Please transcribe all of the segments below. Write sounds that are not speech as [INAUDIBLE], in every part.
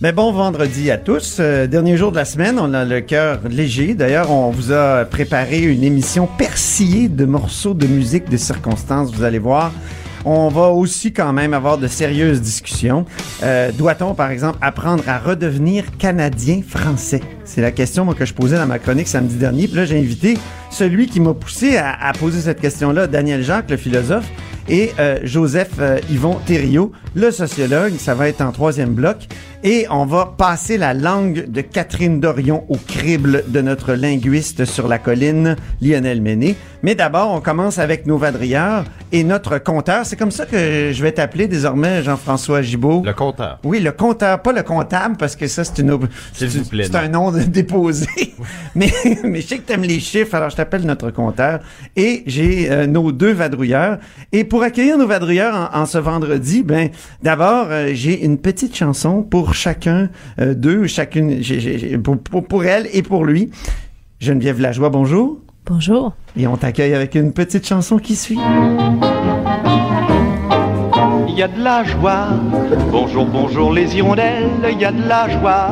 Mais bon vendredi à tous. Euh, dernier jour de la semaine, on a le cœur léger. D'ailleurs, on vous a préparé une émission persillée de morceaux de musique de circonstances, vous allez voir. On va aussi quand même avoir de sérieuses discussions. Euh, Doit-on, par exemple, apprendre à redevenir canadien-français? C'est la question moi, que je posais dans ma chronique samedi dernier. Puis là, j'ai invité celui qui m'a poussé à, poser cette question-là, Daniel Jacques, le philosophe, et euh, Joseph euh, Yvon Thériault, le sociologue. Ça va être en troisième bloc. Et on va passer la langue de Catherine Dorion au crible de notre linguiste sur la colline, Lionel Méné. Mais d'abord, on commence avec nos vadrières et notre compteur. C'est comme ça que je vais t'appeler désormais, Jean-François Gibault. Le compteur. Oui, le compteur, pas le comptable, parce que ça, c'est une c'est un nom de- déposé. [LAUGHS] mais, mais je sais que t'aimes les chiffres, alors je t'appelle notre compteur. Et j'ai euh, nos deux vadrouilleurs. Et pour accueillir nos vadrouilleurs en, en ce vendredi, ben, d'abord, euh, j'ai une petite chanson pour chacun euh, d'eux, chacune, pour, pour, pour elle et pour lui. Geneviève Lajoie, bonjour. Bonjour. Et on t'accueille avec une petite chanson qui suit. Il y a de la joie. Bonjour, bonjour les hirondelles. Il y a de la joie.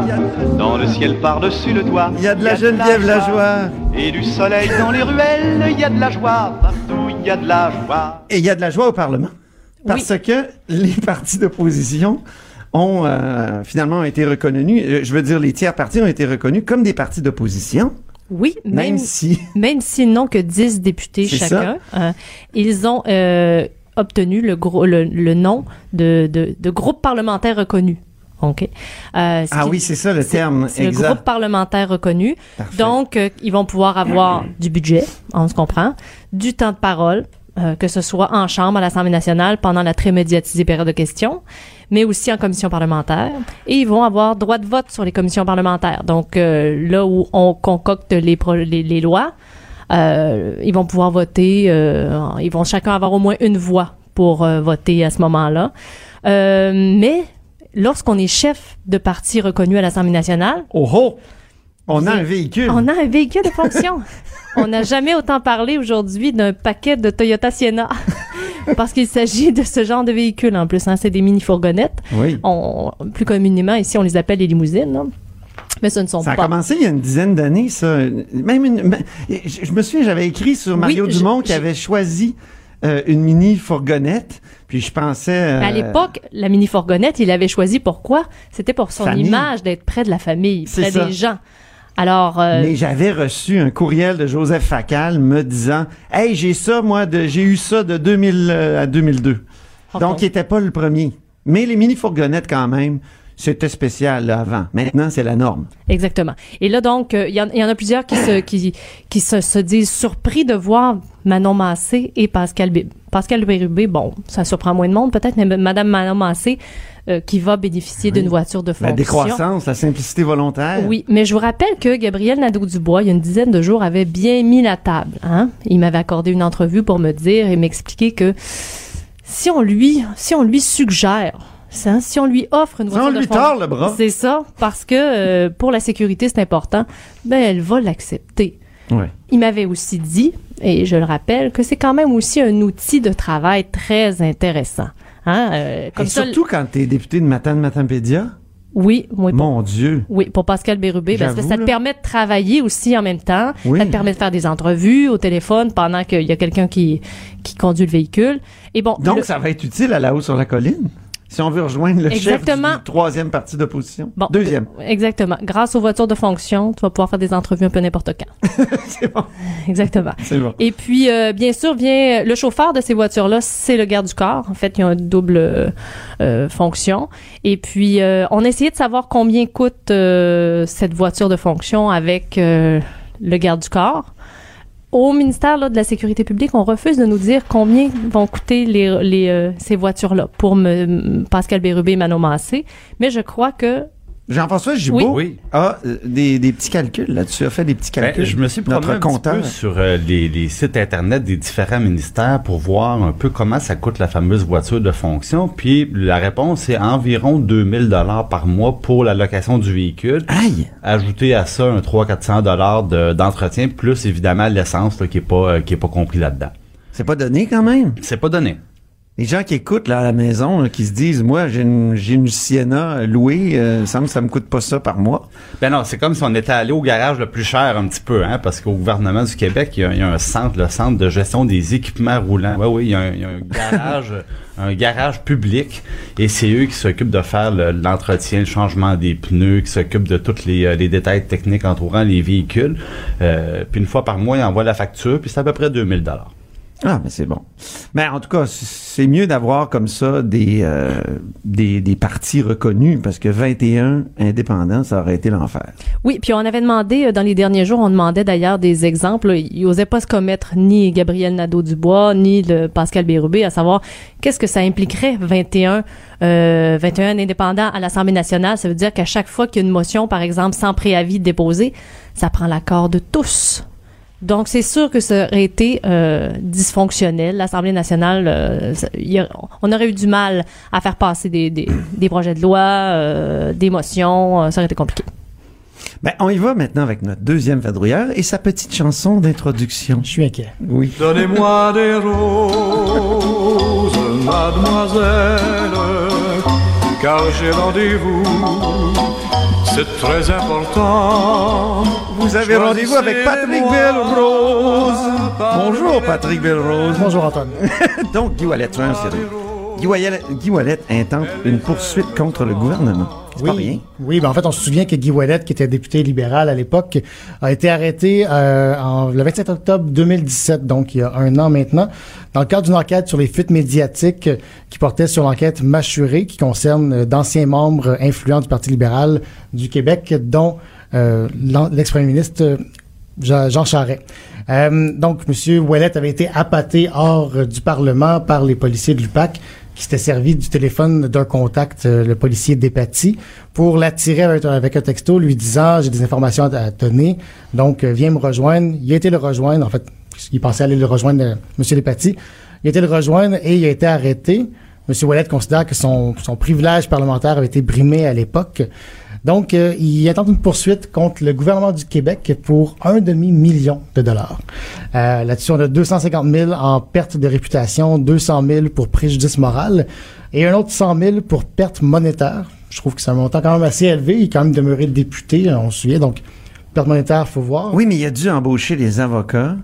Dans le ciel par-dessus le toit. Il y a de la Geneviève Lajoie. Et du soleil dans les ruelles. Il y a de la joie. Partout, il y a de la joie. Et il y a de la joie au Parlement. Parce que les partis d'opposition ont euh, finalement été reconnus, euh, je veux dire les tiers partis ont été reconnus comme des partis d'opposition, Oui, même, même, si [LAUGHS] même s'ils n'ont que 10 députés chacun, euh, ils ont euh, obtenu le, gros, le, le nom de, de, de groupe parlementaire reconnu. OK? Euh, Ah qui- oui, c'est ça le terme C'est le groupe parlementaire reconnu. Parfait. Donc, euh, ils vont pouvoir avoir du budget, on se comprend, du temps de parole, euh, que ce soit en chambre à l'Assemblée nationale pendant la très médiatisée période de questions, mais aussi en commission parlementaire. Et ils vont avoir droit de vote sur les commissions parlementaires. Donc, euh, là où on concocte les, pro- les, les lois, euh, ils vont pouvoir voter, euh, ils vont chacun avoir au moins une voix pour voter à ce moment-là. Mais lorsqu'on est chef de parti reconnu à l'Assemblée nationale, Oh oh, on a un véhicule. on a un véhicule de fonction. [LAUGHS] on n'a jamais autant parlé aujourd'hui d'un paquet de Toyota Sienna. [LAUGHS] Parce qu'il s'agit de ce genre de véhicule en plus. Hein, c'est des mini-fourgonnettes. Oui. On, plus communément, ici, on les appelle les limousines. là. Mais ce ne sont Ça a pas. commencé il y a une dizaine d'années, ça. Même une, je me souviens, j'avais écrit sur Mario Oui, Dumont qui avait choisi euh, une mini fourgonnette, puis je pensais. euh, À l'époque, la mini-fourgonnette, il avait choisi pourquoi? C'était pour son Famille. image d'être près de la famille, près des gens. Alors, euh, Mais j'avais reçu un courriel de Joseph Facal me disant Hey, j'ai ça, moi, de, j'ai eu ça de 2000 euh, à 2002. Oh, Donc, il n'était pas le premier. Mais les mini-fourgonnettes, quand même, c'était spécial là, avant. Maintenant, c'est la norme. Exactement. Et là, donc, euh, il y, en- il y en a plusieurs qui se, qui, qui se, se disent surpris de voir Manon Massé et Pascal Bé- Pascal Bérubé. Bon, ça surprend moins de monde peut-être, mais Madame Manon Massé euh, qui va bénéficier d'une voiture de La fonction. décroissance, la simplicité volontaire. Oui, mais je vous rappelle que Gabriel Nadeau-Dubois, il y a une dizaine de jours, avait bien mis la table. Hein? Il m'avait accordé une entrevue pour me dire et m'expliquer que si on lui, si on lui suggère, si on lui offre une Si voiture de lui fonction, tord le bras. c'est ça, parce que euh, pour la sécurité, c'est important, ben elle va l'accepter. Ouais. Il m'avait aussi dit, et je le rappelle, que c'est quand même aussi un outil de travail très intéressant. Hein? euh, comme Et ça, surtout quand tu es député de Matane Matapédia. oui, oui, pour, Mon Dieu. oui, pour Pascal Bérubé, ben, J'avoue, ça te là. permet de travailler aussi en même temps. Oui. Ça te permet de faire des entrevues au téléphone pendant qu'il y a quelqu'un qui, qui conduit le véhicule. Et bon, Donc, le- ça va être utile à la haut sur la colline? Si on veut rejoindre le chef du, Exactement. troisième parti d'opposition. bon, Deuxième. Exactement. Grâce aux voitures de fonction, tu vas pouvoir faire des entrevues un peu n'importe quand. [LAUGHS] c'est bon. Exactement. C'est bon. Et puis, euh, bien sûr, vient le chauffeur de ces voitures-là, c'est le garde du corps. En fait, il y a une double euh, fonction. Et puis, euh, on a essayé de savoir combien coûte cette voiture de fonction avec le garde du corps. Au ministère là, de la Sécurité publique, on refuse de nous dire combien vont coûter les, les, euh, ces voitures-là pour me, Pascal Bérubé et Manon Massé. Mais je crois que Jean-François Gibault Oui. a euh, des, des petits calculs là-dessus, a fait des petits Ben, calculs. je me suis promené Notre un petit peu sur euh, les, les sites internet des différents ministères pour voir un peu comment ça coûte la fameuse voiture de fonction. Puis la réponse est environ 2000 dollars par mois pour la location du véhicule. Aïe! Ajouter à ça un 300-400 dollars de- d'entretien, plus évidemment l'essence là, qui est pas euh, qui est pas compris là-dedans. C'est pas donné quand même? C'est pas donné. Les gens qui écoutent là, à la maison, là, qui se disent, moi, j'ai une, j'ai une Sienna louée, euh, il me semble que ça me coûte pas ça par mois. Ben non, c'est comme si on était allé au garage le plus cher un petit peu, hein, parce qu'au gouvernement du Québec, il y, a, il y a un centre, le centre de gestion des équipements roulants. Oui, oui, il y a un, y a un garage, [LAUGHS] un garage public, et c'est eux qui s'occupent de faire le- l'entretien, le changement des pneus, qui s'occupent de tous les, euh, les détails techniques entourant les véhicules. Euh, puis une fois par mois, ils envoient la facture, puis c'est à peu près 2000 dollars. Ah, mais c'est bon. Mais en tout cas, c'est mieux d'avoir comme ça des, euh, partis reconnus, parce que 21 indépendants, ça aurait été l'enfer. Oui, puis on avait demandé, euh, dans les derniers jours, on demandait d'ailleurs des exemples. Ils n'osaient pas se commettre ni Gabriel Nadeau-Dubois, ni le Pascal Bérubé, à savoir qu'est-ce que ça impliquerait 21, euh, 21 indépendants à l'Assemblée nationale? Ça veut dire qu'à chaque fois qu'il y a une motion, par exemple, sans préavis déposé, ça prend l'accord de tous. Donc, c'est sûr que ça aurait été euh, dysfonctionnel. L'Assemblée nationale, euh, ça- a- on aurait eu du mal à faire passer des, des, des projets de loi, euh, des motions. euh, ça aurait été compliqué. Ben, on y va maintenant avec notre deuxième vadrouilleur et sa petite chanson d'introduction. Je suis inquiet. Oui. Donnez-moi des roses, mademoiselle, car j'ai rendez-vous, c'est très important. Vous avez rendez-vous avec Patrick Belrose. Bonjour, Patrick Belrose. Bonjour Antoine. [LAUGHS] Donc, Guy Wallet, sérieux. Guy Wallet, Guy Wallet intente une poursuite contre le gouvernement. C'est pas rien. Oui, ben en fait, on se souvient que Guy Ouellet, qui était député libéral à l'époque, a été arrêté euh, en- le 27 octobre 2017, donc il y a un an maintenant, dans le cadre d'une enquête sur les fuites médiatiques euh, qui portait sur l'enquête mâchurée qui concerne euh, d'anciens membres influents du Parti libéral du Québec, dont euh, l'ex-premier ministre Jean Charest. Euh, donc, M. Ouellet avait été appâté hors du Parlement par les policiers de l'UPAC qui s'étaient servis du téléphone d'un contact, euh, le policier Despatie, pour l'attirer avec, avec un texto lui disant « J'ai des informations à, donner, donc euh, viens me rejoindre. » Il a été le rejoindre, en fait, il pensait aller le rejoindre, euh, M. Despatie. Il a été le rejoindre et il a été arrêté. M. Ouellet considère que son, son privilège parlementaire avait été brimé à l'époque. Donc, euh, il intente une poursuite contre le gouvernement du Québec pour un demi-million de dollars. Euh, Là-dessus, on a 250 000 en perte de réputation, 200 000 pour préjudice moral et un autre 100 000 pour perte monétaire. Je trouve que c'est un montant quand même assez élevé. Il est quand même demeuré député, on se souvient. Donc, perte monétaire, faut voir. Oui, mais il a dû embaucher des avocats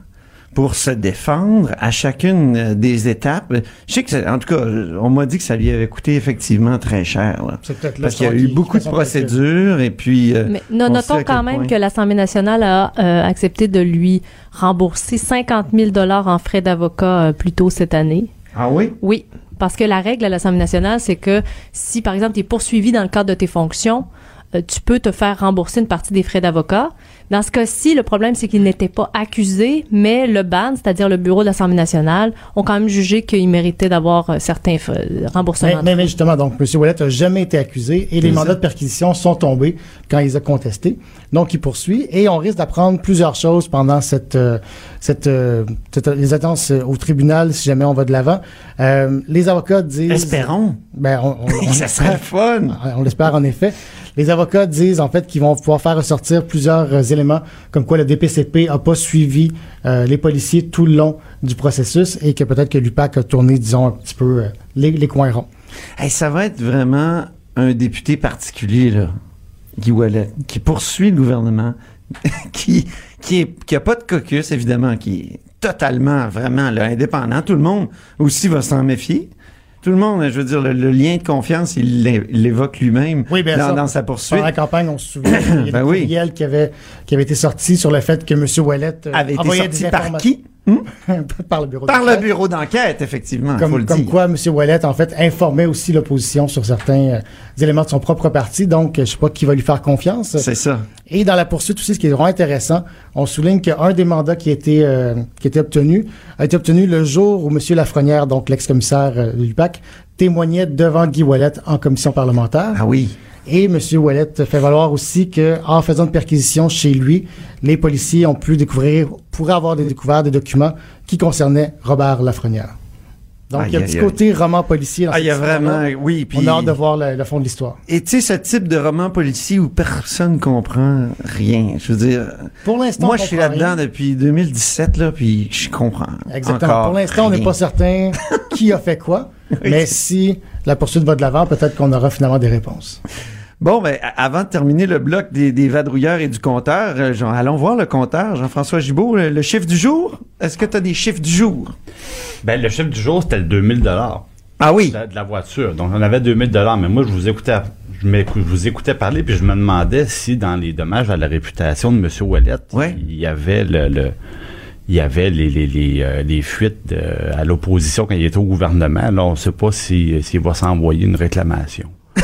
pour se défendre à chacune euh, des étapes. Je sais que, en tout cas, on m'a dit que ça lui avait coûté effectivement très cher. là. C'est peut-être là Parce qu'il y a eu beaucoup de procédures et puis... euh, Mais notons quand même point- que l'Assemblée nationale a euh, accepté de lui rembourser 50 000 dollars en frais d'avocat euh, plus tôt cette année. Ah oui? Oui, parce que la règle à l'Assemblée nationale, c'est que si, par exemple, tu es poursuivi dans le cadre de tes fonctions, euh, tu peux te faire rembourser une partie des frais d'avocat. Dans ce cas-ci, le problème, c'est qu'il n'était pas accusé, mais le BAN, c'est-à-dire le bureau de l'Assemblée nationale, ont quand même jugé qu'il méritait d'avoir euh, certains remboursements. Mais, mais, mais justement, donc, M. Ouellet n'a jamais été accusé et les mandats de perquisition sont tombés quand il les a contestés. Donc, il poursuit et on risque d'apprendre plusieurs choses pendant cette, euh, cette, euh, cette- les euh, au tribunal si jamais on va de l'avant. Euh, les avocats disent... Espérons. Ben, on, on- on- [LAUGHS] ça serait fun. on l'espère en effet. Les avocats disent en fait qu'ils vont pouvoir faire ressortir plusieurs euh, éléments comme quoi le DPCP a pas suivi euh, les policiers tout le long du processus et que peut-être que l'UPAC a tourné, disons, un petit peu euh, les, coins ronds. Ça va être vraiment un député particulier, Guy Wallet, qui poursuit le gouvernement, [LAUGHS] qui qui est qui a pas de caucus, évidemment, qui est totalement, vraiment, indépendant. Tout le monde aussi va s'en méfier. Tout le monde, je veux dire, le, le lien de confiance, il l'é- il l'évoque lui-même Oui, dans, sa poursuite. Pendant la campagne, on se souvient [COUGHS] qu'il y a Ben oui. qui avaient été sortis sur le fait que M. Ouellet euh, avait été sorti par qui? Hmm? [LAUGHS] par le bureau Par le d'enquête. bureau d'enquête, effectivement, faut Comme, le comme dire. quoi, M. Ouellet, en fait, informait aussi l'opposition sur certains euh, éléments de son propre parti. Donc, je sais pas qui va lui faire confiance. C'est ça. Et dans la poursuite aussi, ce qui est vraiment intéressant, on souligne qu'un des mandats qui a été, euh, qui a été obtenu a été obtenu le jour où M. Lafrenière, donc l'ex-commissaire euh, de l'UPAC, témoignait devant Guy Ouellet en commission parlementaire. Ah oui. Et M. Ouellet fait valoir aussi que en faisant une perquisition chez lui, les policiers ont pu découvrir, pourraient avoir des découvertes des documents qui concernaient Robert Lafrenière. Donc, il y a un petit côté roman policier dans Ah, il y a vraiment, oui, puis. On a hâte de voir le, le fond de l'histoire. Et tu sais, ce type de roman policier où personne comprend rien. Je veux dire, Pour l'instant, moi, je suis là-dedans depuis 2017, là, puis je comprends. Exactement. encore Pour l'instant, on n'est pas certain [LAUGHS] qui a fait quoi. Mais si la poursuite va de l'avant, peut-être qu'on aura finalement des réponses. Bon, ben, avant de terminer le bloc des, des vadrouilleurs et du compteur, euh, Jean- allons voir le compteur. Jean-François Gibault, le, le chiffre du jour? Est-ce que tu as des chiffres du jour? Ben, le chiffre du jour, c'était le 2000 dollars Ah oui. de, la- de la voiture. Donc, on avait 2000 dollars. Mais moi, je vous écoutais, je, m'écou- je vous écoutais parler, puis je me demandais si, dans les dommages à la réputation de M. Ouellet, Ouais. il y avait le, le- il y avait les, les, les, euh, les fuites de- à l'opposition quand il était au gouvernement. Là, on ne sait pas si- s'il va s'envoyer une réclamation. [LAUGHS]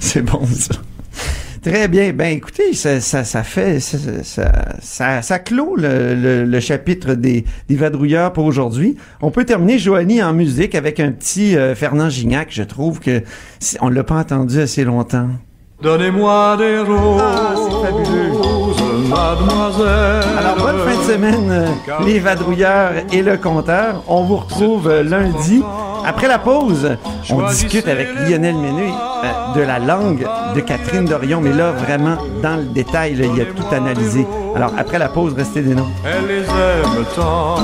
C'est bon, ça. Très bien. Ben, écoutez, ça, ça, ça fait, ça, ça, ça, ça clôt le, le, le chapitre des, des vadrouilleurs pour aujourd'hui. On peut terminer, Joanie, en musique avec un petit euh, Fernand Gignac. Je trouve que on l'a pas entendu assez longtemps. Donnez-moi des roses, Ah, c'est fabuleux. Mademoiselle. Alors, bonne fin de semaine, euh, les vadrouilleurs et le compteur. On vous retrouve euh, lundi. Après la pause, on discute avec Lionel Ménu euh, de la langue de Catherine Dorion. Mais là, vraiment, dans le détail, là, il y a tout analysé. Alors, après la pause, restez des noms. Elle les aime tant.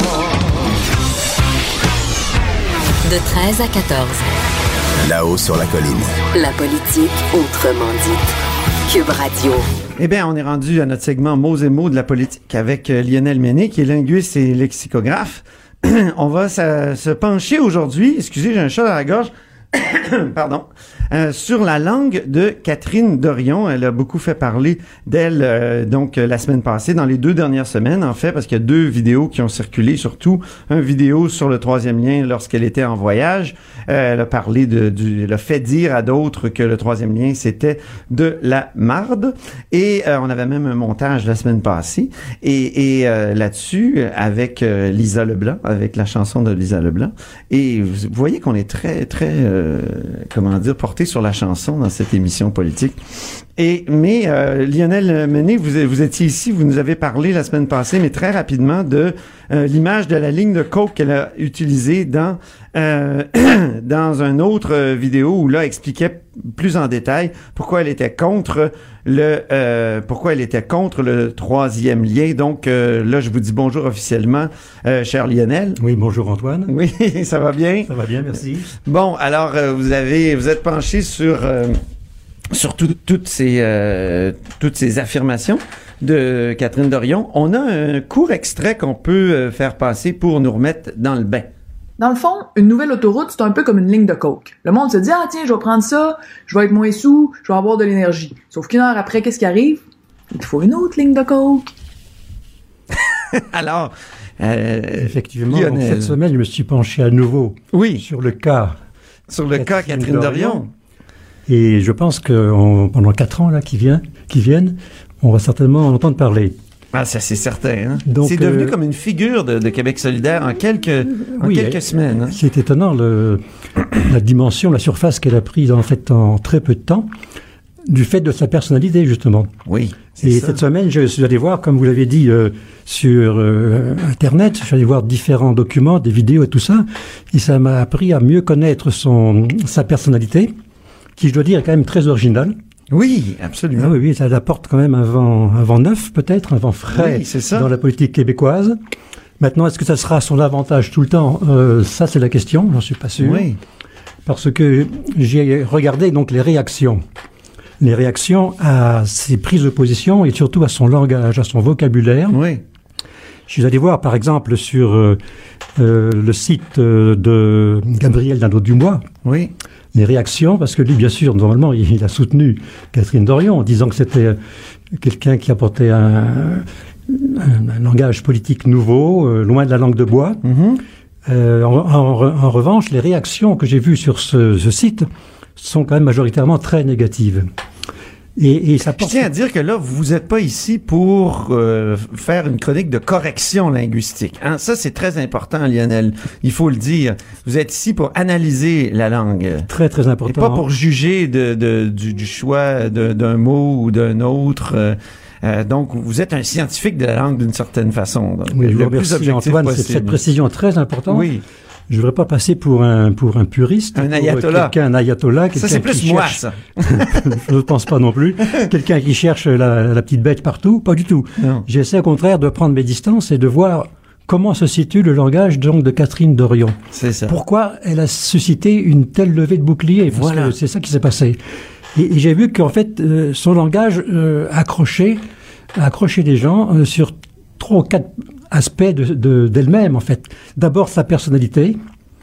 De 13 à 14. Là-haut sur la colline. La politique autrement dite. Cube Radio. Eh bien, on est rendu à notre segment mots et mots de la politique avec euh, Lionel Méné, qui est linguiste et lexicographe. [CLEARS THROAT] on va se pencher aujourd'hui, excusez, j'ai un chat dans la gorge, [COUGHS] pardon, euh, sur la langue de Catherine Dorion. Elle a beaucoup fait parler d'elle euh, donc la semaine passée, dans les deux dernières semaines en fait, parce qu'il y a deux vidéos qui ont circulé, surtout un vidéo sur le troisième lien lorsqu'elle était en voyage. Euh, elle a parlé de, du, elle a fait dire à d'autres que le troisième lien c'était de la marde. Et euh, on avait même un montage la semaine passée. Et, et euh, là-dessus, avec euh, Lisa Leblanc, avec la chanson de Lisa Leblanc. Et vous voyez qu'on est très, très, euh, comment dire, porté sur la chanson dans cette émission politique. Et mais euh, Lionel Menet, vous, vous étiez ici, vous nous avez parlé la semaine passée, mais très rapidement de euh, l'image de la ligne de coke qu'elle a utilisée dans euh, [CLEARS THROAT] dans un autre euh, vidéo où là elle expliquait plus en détail pourquoi elle était contre le euh, pourquoi elle était contre le troisième lien. Donc euh, là, je vous dis bonjour officiellement, euh, cher Lionel. Oui, bonjour Antoine. Oui, [LAUGHS] ça va bien? Ça va bien, merci. Bon, alors euh, vous avez vous êtes penché sur euh, sur tout- toutes ces euh, toutes ces affirmations de Catherine Dorion. On a un court extrait qu'on peut euh, faire passer pour nous remettre dans le bain. Dans le fond, une nouvelle autoroute, c'est un peu comme une ligne de coke. Le monde se dit, ah tiens, je vais prendre ça, je vais être moins sous, je vais avoir de l'énergie. Sauf qu'une heure après, qu'est-ce qui arrive? Il te faut une autre ligne de coke. [LAUGHS] Alors, euh, Effectivement, Lionel. cette semaine, je me suis penché à nouveau oui, sur le cas. sur le cas Catherine Catherine Dorion. Dorion. Et je pense que on- pendant quatre ans là, qui, vient, qui viennent, on va certainement en entendre parler. Ah, ça c'est certain. Hein? C'est devenu euh, comme une figure de, de Québec solidaire en quelques en Oui, quelques semaines. hein. C'est étonnant le, la dimension, la surface qu'elle a prise en fait en très peu de temps, du fait de sa personnalité justement. Oui, Et ça. cette semaine, je suis allé voir, comme vous l'avez dit, euh, sur euh, Internet, je suis allé voir différents documents, des vidéos et tout ça, et ça m'a appris à mieux connaître son sa personnalité, qui, je dois dire, est quand même très originale. Oui, absolument. Ah oui, oui, ça apporte quand même un vent, un vent neuf, peut-être, un vent frais Oui, c'est ça. dans la politique québécoise. Maintenant, est-ce que ça sera à son avantage tout le temps? Euh, Ça, c'est la question, j'en suis pas sûr. Oui. Parce que j'ai regardé donc les réactions. Les réactions à ses prises de position et surtout à son langage, à son vocabulaire. Oui. Je suis allé voir, par exemple, sur euh, euh, le site de Gabriel Nadeau-Dubois, Oui. Les réactions, parce que lui, bien sûr, normalement, il, a soutenu Catherine Dorion en disant que c'était euh, quelqu'un qui apportait un, un- un langage politique nouveau, euh, loin de la langue de bois. Mhm. Euh, en, en re- en revanche, les réactions que j'ai vues sur ce, ce site sont quand même majoritairement très négatives. Et, et ça Je porte tiens à dire que là, vous n'êtes pas ici pour euh, faire une chronique de correction linguistique. Hein? Ça, c'est très important, Lionel. Il faut le dire. Vous êtes ici pour analyser la langue. très très Et important. pas pour juger de, de- du, du choix d'un mot ou d'un autre. euh, euh, donc, vous êtes un scientifique de la langue d'une certaine façon. Donc, Oui, je vous remercie Antoine, c'est cette précision très importante. Oui, Je ne voudrais pas passer pour un, pour un puriste. Un ayatollah. Quelqu'un, un ayatollah. ça c'est qui plus moi, cherche- ça. [LAUGHS] je ne pense pas non plus. Quelqu'un qui cherche la, la petite bête partout, pas du tout. Non. J'essaie au contraire de prendre mes distances et de voir comment se situe le langage donc de Catherine Dorion. C'est ça. Pourquoi elle a suscité une telle levée de bouclier? Parce Voilà. que c'est ça qui s'est passé. Et, et j'ai vu qu'en fait, euh, son langage euh, accrochait, accrochait les gens euh, sur trois ou quatre de- d'elle-même, en fait. D'abord, sa personnalité.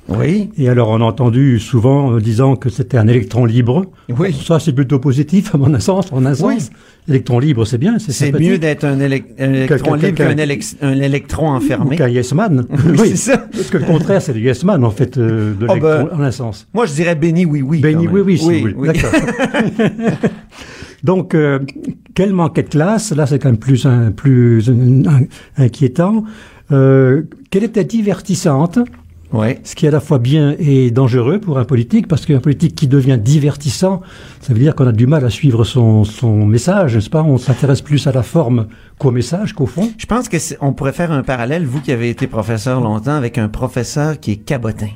Oui, Et alors, on a entendu souvent euh, disant que c'était un électron libre. oui. Ça, c'est plutôt positif, à mon sens. En un Oui. sens, électron libre, c'est bien, c'est mieux d'être un, élec- un électron libre qu'un élec- électron enfermé. qu'un yes man. [LAUGHS] Oui, c'est ça. Parce que le contraire, c'est le yes man, en fait, euh, de Oh, l'électron, ben, en un sens. Moi, je dirais béni oui oui. Béni, oui, oui, vous voulez. D'accord. [LAUGHS] Donc, euh, quel manquait de classe Là, c'est quand même plus, un, plus un- un- inquiétant. Euh, qu'elle était divertissante, Oui. ce qui est à la fois bien et dangereux pour un politique, parce qu'un politique qui devient divertissant, ça veut dire qu'on a du mal à suivre son, son message, n'est-ce pas? On s'intéresse plus à la forme qu'au message, qu'au fond. Je pense que on pourrait faire un parallèle, vous qui avez été professeur longtemps, avec un professeur qui est cabotin.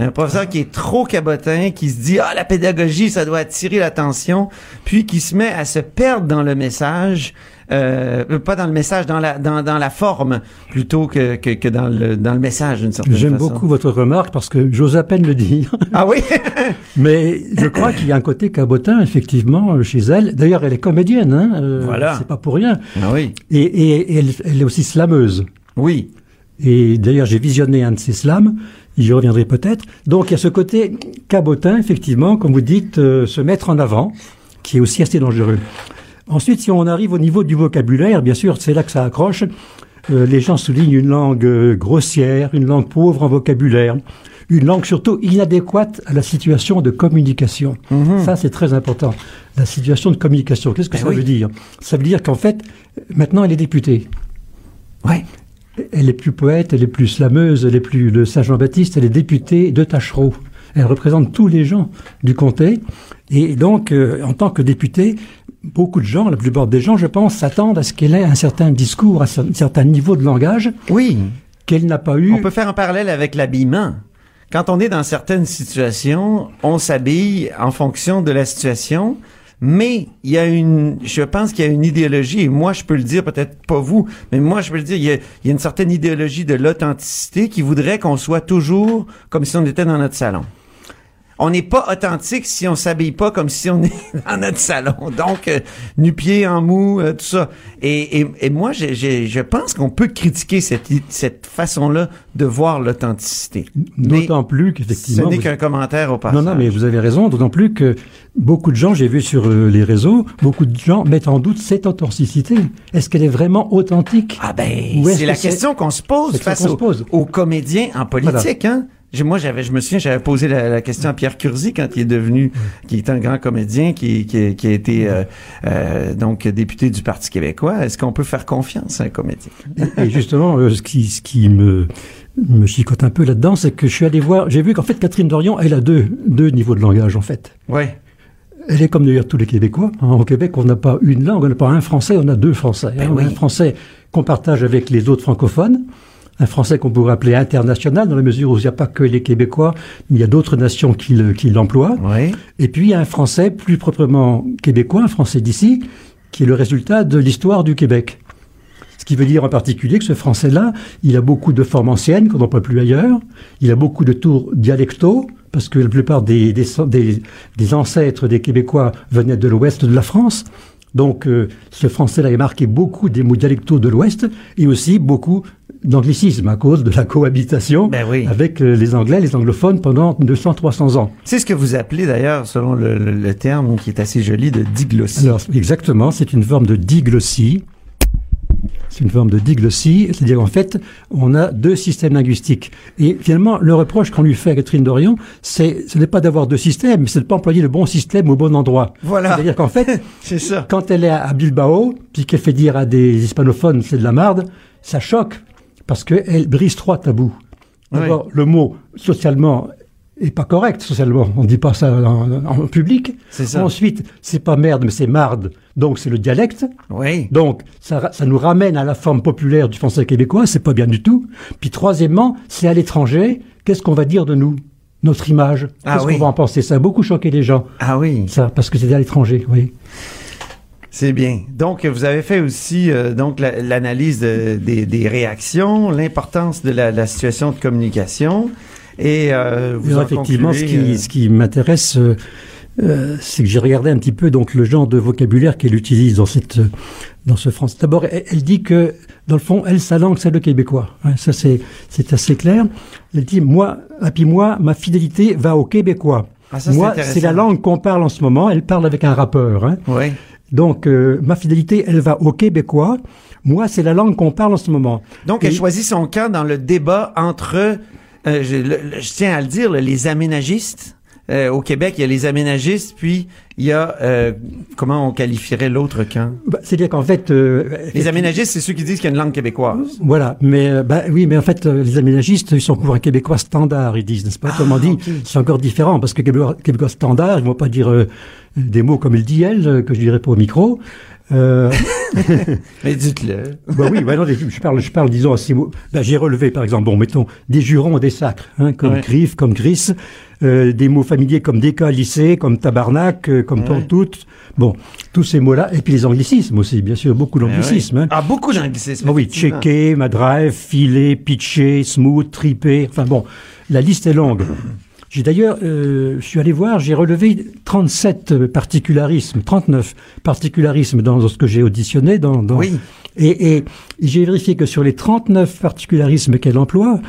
Un professeur qui est trop cabotin, qui se dit ah la pédagogie ça doit attirer l'attention, puis qui se met à se perdre dans le message, euh, pas dans le message, dans la dans, dans la forme plutôt que, que, que dans le dans le message d'une certaine J'aime façon. beaucoup votre remarque parce que j'ose à peine le dire. [LAUGHS] Ah oui? [LAUGHS] Mais je crois qu'il y a un côté cabotin, effectivement, chez elle. D'ailleurs, elle est comédienne, hein. euh, Voilà. C'est pas pour rien. ah oui. Et, et- et elle, elle est aussi slameuse. Oui. Et d'ailleurs, j'ai visionné un de ses slams. J'y reviendrai peut-être. Donc, il y a ce côté cabotin, effectivement, comme vous dites, euh, se mettre en avant, qui est aussi assez dangereux. Ensuite, si on arrive au niveau du vocabulaire, bien sûr, c'est là que ça accroche. Euh, les gens soulignent une langue euh, grossière, une langue pauvre en vocabulaire, une langue surtout inadéquate à la situation de communication. Ça, c'est très important. La situation de communication, qu'est-ce que Ben ça oui. veut dire? Ça veut dire qu'en fait, maintenant, elle est députée. Ouais. Elle est plus poète, elle est plus slameuse, elle est plus de Saint-Jean-Baptiste, elle est députée de Tachereau. Elle représente tous les gens du comté. Et donc, euh, en tant que députée, beaucoup de gens, la plupart des gens, je pense, s'attendent à ce qu'elle ait un certain discours, un cer- certain niveau de langage Oui. qu'elle n'a pas eu. On peut faire un parallèle avec l'habillement. Quand on est dans certaines situations, on s'habille en fonction de la situation, mais il y a une, je pense qu'il y a une idéologie, et moi je peux le dire, peut-être pas vous, mais moi je peux le dire, il y a, il y a une certaine idéologie de l'authenticité qui voudrait qu'on soit toujours comme si on était dans notre salon. On n'est pas authentique si on s'habille pas comme si on [LAUGHS] est dans notre salon. Donc, euh, nu-pied en mou, euh, tout ça. Et, et, et moi, je pense qu'on peut critiquer cette, façon-là de voir l'authenticité. D'autant plus ce qu'effectivement. n'est vous- qu'un commentaire au passage. Non, non, mais vous avez raison, d'autant plus que beaucoup de gens, j'ai vu sur euh, les réseaux, beaucoup de gens mettent en doute cette authenticité. Est-ce qu'elle est vraiment authentique? Ah ben, c'est la question qu'on se pose face aux, aux comédiens en politique. Hein? Moi, j'avais, je me souviens, j'avais posé la, la question à Pierre Curzi quand il est devenu, qui est un grand comédien, qui, qui, qui a été euh, euh, donc député du Parti québécois. Est-ce qu'on peut faire confiance à un comédien? Et justement, euh, ce qui, ce qui me, me chicote un peu là-dedans, c'est que je suis allé voir, j'ai vu qu'en fait, Catherine Dorion, elle a deux, deux niveaux de langage, en fait. Ouais. Elle est comme d'ailleurs tous les Québécois. hein. Au Québec, on n'a pas une langue, on n'a pas un français, on a deux français. Ben hein. Oui. Un français qu'on partage avec les autres francophones, un français qu'on pourrait appeler international, dans la mesure où il n'y a pas que les Québécois, mais il y a d'autres nations qui le- qui l'emploient. Et puis, il y a un français plus proprement québécois, un français d'ici, qui est le résultat de l'histoire du Québec. Ce qui veut dire en particulier que ce français-là, il a beaucoup de formes anciennes qu'on n'emploie plus ailleurs. Il a beaucoup de tours dialectaux, parce que la plupart des, des, des- des ancêtres des Québécois venaient de l'ouest de la France. Donc, euh, ce français-là est marqué beaucoup des mots dialectaux de l'ouest et aussi beaucoup d'anglicisme à cause de la cohabitation Ben oui. avec euh, les Anglais, les anglophones pendant 200-300 ans. C'est ce que vous appelez d'ailleurs, selon le, le- le terme qui est assez joli, de diglossie. Alors, exactement, c'est une forme de diglossie. C'est une forme de diglossie, c'est-à-dire en fait, on a deux systèmes linguistiques. Et finalement, le reproche qu'on lui fait à Catherine Dorion, c'est, ce n'est pas d'avoir deux systèmes, mais c'est de pas employer le bon système au bon endroit. Voilà. C'est-à-dire qu'en fait, [LAUGHS] ça. quand elle est à Bilbao, puis qu'elle fait dire à des hispanophones c'est de la marde, ça choque parce qu'elle brise trois tabous. D'abord, le mot socialement est pas correct socialement. On dit pas ça en, en public. C'est ça. Ensuite, c'est pas merde, mais c'est marde. Donc c'est le dialecte. Oui. Donc ça, nous ramène à la forme populaire du français québécois. C'est pas bien du tout. Puis troisièmement, c'est à l'étranger. Qu'est-ce qu'on va dire de nous? Notre image. Ah Qu'est-ce oui. qu'on va en penser? Ça a beaucoup choqué les gens. Ah oui. Ça, parce que c'était à l'étranger. Oui. C'est bien. Donc, vous avez fait aussi euh, donc la- l'analyse de- des, des réactions, l'importance de la, la situation de communication, et euh, vous Alors, en effectivement, ce qui, euh, ce qui m'intéresse, euh, euh, c'est que j'ai regardé un petit peu donc le genre de vocabulaire qu'elle utilise dans cette euh, dans ce français. D'abord, elle, elle dit que dans le fond, elle sa langue c'est le québécois. Hein, ça c'est c'est assez clair. Elle dit moi, et puis moi, ma fidélité va au québécois. Ah, ça, moi, c'est la langue qu'on parle en ce moment. Elle parle avec un rappeur. Hein. Oui. Donc, euh, ma fidélité, elle va au québécois. Moi, c'est la langue qu'on parle en ce moment. Donc, elle choisit son camp dans le débat entre, euh, je, le- le- je tiens à le dire, là, les aménagistes. Euh, au Québec, il y a les aménagistes, puis il y a, euh, comment on qualifierait l'autre camp? Bah, C'est-à-dire qu'en fait, euh, Les aménagistes, c'est ceux qui disent qu'il y a une langue québécoise. Voilà, mais euh, bah, oui, mais en fait, euh, les aménagistes, ils sont pour un québécois standard, ils disent, n'est-ce pas? Autrement dit, c'est encore différent, parce que québécois, québécois standard, ils vont pas dire des mots comme il dit elle, que je dirais pas au micro. Euh, [LAUGHS] Mais dites-le. bah oui, bah non, je parle, je parle, disons, ces mots. Bah, j'ai relevé, par exemple, bon, mettons, des jurons, des sacres, hein, comme Ouais. griffe, comme grisse, euh, des mots familiers comme déca, lycée, comme tabarnak, euh, comme Ouais. pantoute. Bon, tous ces mots-là, et puis les anglicismes aussi, bien sûr, beaucoup d'anglicismes. hein. Ah, beaucoup d'anglicismes. Ah oui, checker, madrive, filer, pitcher, smooth, triper. Enfin bon, la liste est longue. J'ai d'ailleurs, euh, je suis allé voir, j'ai relevé 37 particularismes, 39 particularismes dans ce que j'ai auditionné. Dans, dans- Oui. Et, et j'ai vérifié que sur les 39 particularismes qu'elle emploie,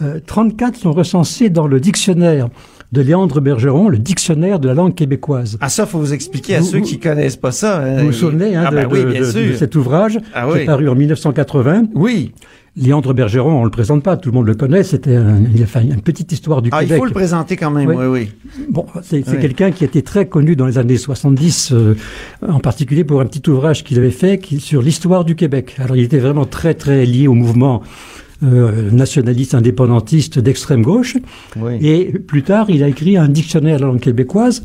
euh, 34 sont recensés dans le dictionnaire de Léandre Bergeron, le dictionnaire de la langue québécoise. Ah, ça, faut vous expliquer à Vous- ceux qui connaissent pas ça. hein. Vous vous souvenez hein, ah, de, ben oui, de- de- cet ouvrage Ah qui est paru en 1980 Oui. Léandre Bergeron, on le présente pas, tout le monde le connaît, c'était un, il a fait une petite histoire du Ah, il Québec. faut le présenter quand même, Oui. oui, oui. Bon, c'est Oui. quelqu'un qui était très connu dans les années 70, euh, en particulier pour un petit ouvrage qu'il avait fait qui, sur l'histoire du Québec. Alors il était vraiment très très lié au mouvement euh, nationaliste indépendantiste d'extrême gauche. Oui. Et plus tard, il a écrit un dictionnaire de la langue québécoise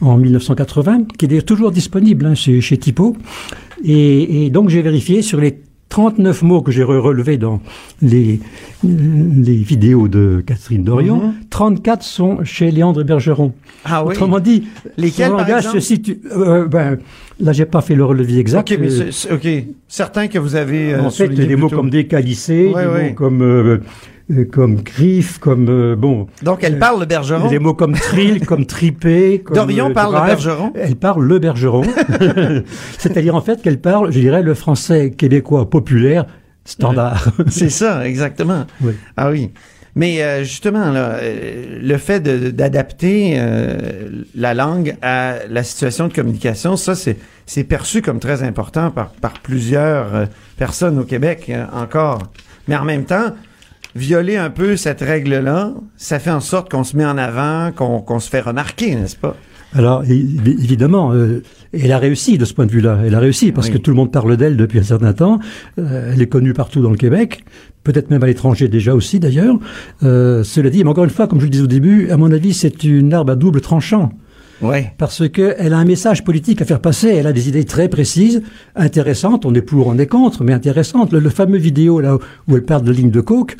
en 1980, qui est toujours disponible hein, chez, chez Typo. Et, et donc j'ai vérifié sur les 39 mots que j'ai re- relevés dans les, les vidéos de Catherine Dorion, Mhm. 34 sont chez Léandre Bergeron. Ah oui. Autrement dit, Lesquels, langage se situe... euh, ben, là, j'ai pas fait le relevé exact. OK, mais euh, OK. Certains que vous avez euh, en fait, des mots comme décalissé, Ouais, des ouais. mots comme... euh, euh, comme griffe, comme euh, bon, Donc, elle parle le Bergeron. des mots comme trill, [LAUGHS] comme tripé. Comme, Dorion euh, parle le. Bergeron. Elle parle le bergeron. [LAUGHS] [LAUGHS] C'est-à-dire en fait qu'elle parle, je dirais, le français québécois populaire standard. C'est ça, exactement. Oui. Ah oui. Mais euh, justement, là, euh, le fait d'adapter euh, la langue à la situation de communication, ça, c'est perçu comme très important par, par plusieurs euh, personnes au Québec euh, encore. Mais en même temps, violer un peu cette règle-là, ça fait en sorte qu'on se met en avant, qu'on se fait remarquer, n'est-ce pas? Alors évidemment, euh, elle a réussi de ce point de vue-là. Elle a réussi parce Oui. que tout le monde parle d'elle depuis un certain temps. Euh, elle est connue partout dans le Québec, peut-être même à l'étranger déjà aussi d'ailleurs. Euh, cela dit, mais encore une fois, comme je le disais au début, à mon avis, c'est une arme à double tranchant. Oui. Parce que elle a un message politique à faire passer, elle a des idées très précises, intéressantes, on est pour, on est contre, mais intéressantes. Le, le fameux vidéo là où elle parle de ligne de coke,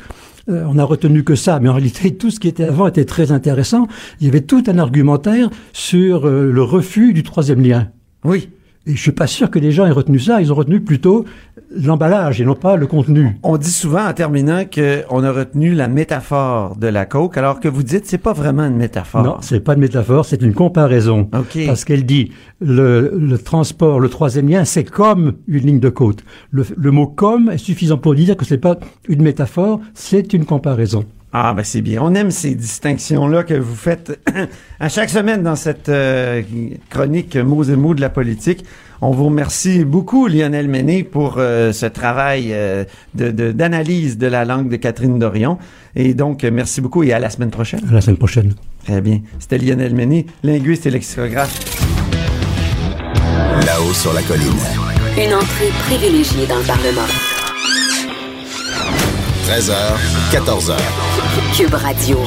euh, on a retenu que ça, mais en réalité [LAUGHS] tout ce qui était avant était très intéressant. Il y avait tout un argumentaire sur euh, le refus du troisième lien. Oui. Et je suis pas sûr que les gens aient retenu ça, ils ont retenu plutôt l'emballage et non pas le contenu. On dit souvent en terminant qu'on a retenu la métaphore de la coke, alors que vous dites c'est pas vraiment une métaphore. Non, c'est pas de métaphore, c'est une comparaison. OK. Parce qu'elle dit le, le transport, le troisième lien, c'est comme une ligne de côte. Le, le mot comme est suffisant pour dire que c'est pas une métaphore, c'est une comparaison. Ah, ben c'est bien. On aime ces distinctions-là que vous faites [CLEARS THROAT] à chaque semaine dans cette euh, chronique mots et mots de la politique. On vous remercie beaucoup, Lionel Méné, pour euh, ce travail euh, de- de- d'analyse de, la langue de Catherine Dorion. Et donc, merci beaucoup et à la semaine prochaine. À la semaine prochaine. Très bien. C'était Lionel Méné, linguiste et lexicographe. Là-haut sur la colline. Une entrée privilégiée dans le Parlement. 13h, 14h. Cube Radio.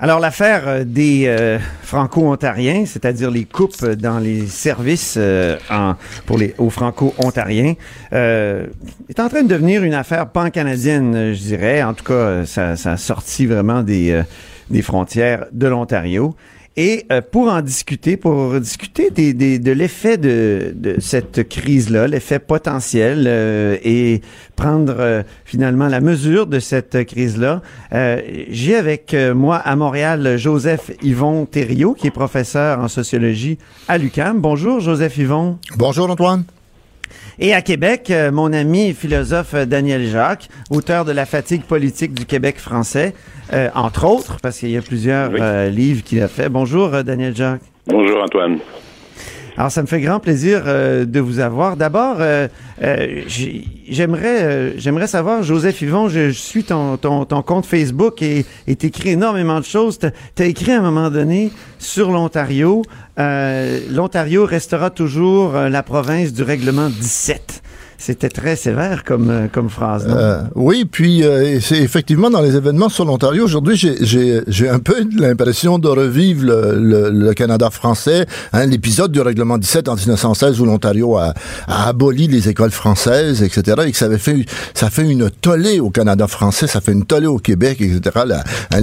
Alors, l'affaire euh, des euh, Franco-Ontariens, c'est-à-dire les coupes dans les services euh, en- pour les, aux Franco-Ontariens, euh, est en train de devenir une affaire pan-canadienne, je dirais. En tout cas, ça, ça a sorti vraiment des, euh, des frontières de l'Ontario. Et euh, pour en discuter, pour discuter des, des- de l'effet de, de cette crise-là, l'effet potentiel euh, et prendre euh, finalement la mesure de cette crise-là, euh, j'ai avec euh, moi à Montréal Joseph Yvon Thériault, qui est professeur en sociologie à l'UQAM. Bonjour Joseph Yvon. Bonjour Antoine. Et à Québec, euh, mon ami philosophe euh, Daniel Jacques, auteur de La fatigue politique du Québec français, euh, entre autres, parce qu'il y a plusieurs euh, livres qu'il a fait. Bonjour Daniel Jacques. Bonjour Antoine. Alors, ça me fait grand plaisir euh, de vous avoir. D'abord, euh, euh, j'ai- j'aimerais euh, j'aimerais savoir, Joseph Yvon, je, je suis ton, ton, ton compte Facebook et et t'écris énormément de choses. T'as as écrit à un moment donné sur l'Ontario, euh, l'Ontario restera toujours euh, la province du règlement 17. C'était très sévère comme, euh, comme phrase, non? Euh, oui, puis euh, c'est effectivement dans les événements sur l'Ontario aujourd'hui, j'ai- un peu [LAUGHS] l'impression de revivre le, le- le Canada français, hein, l'épisode du règlement 17 en 1916 où l'Ontario a, a aboli les écoles françaises, etc. Et que ça avait fait ça fait une tollée au Canada français, ça fait une tollée au Québec, etc.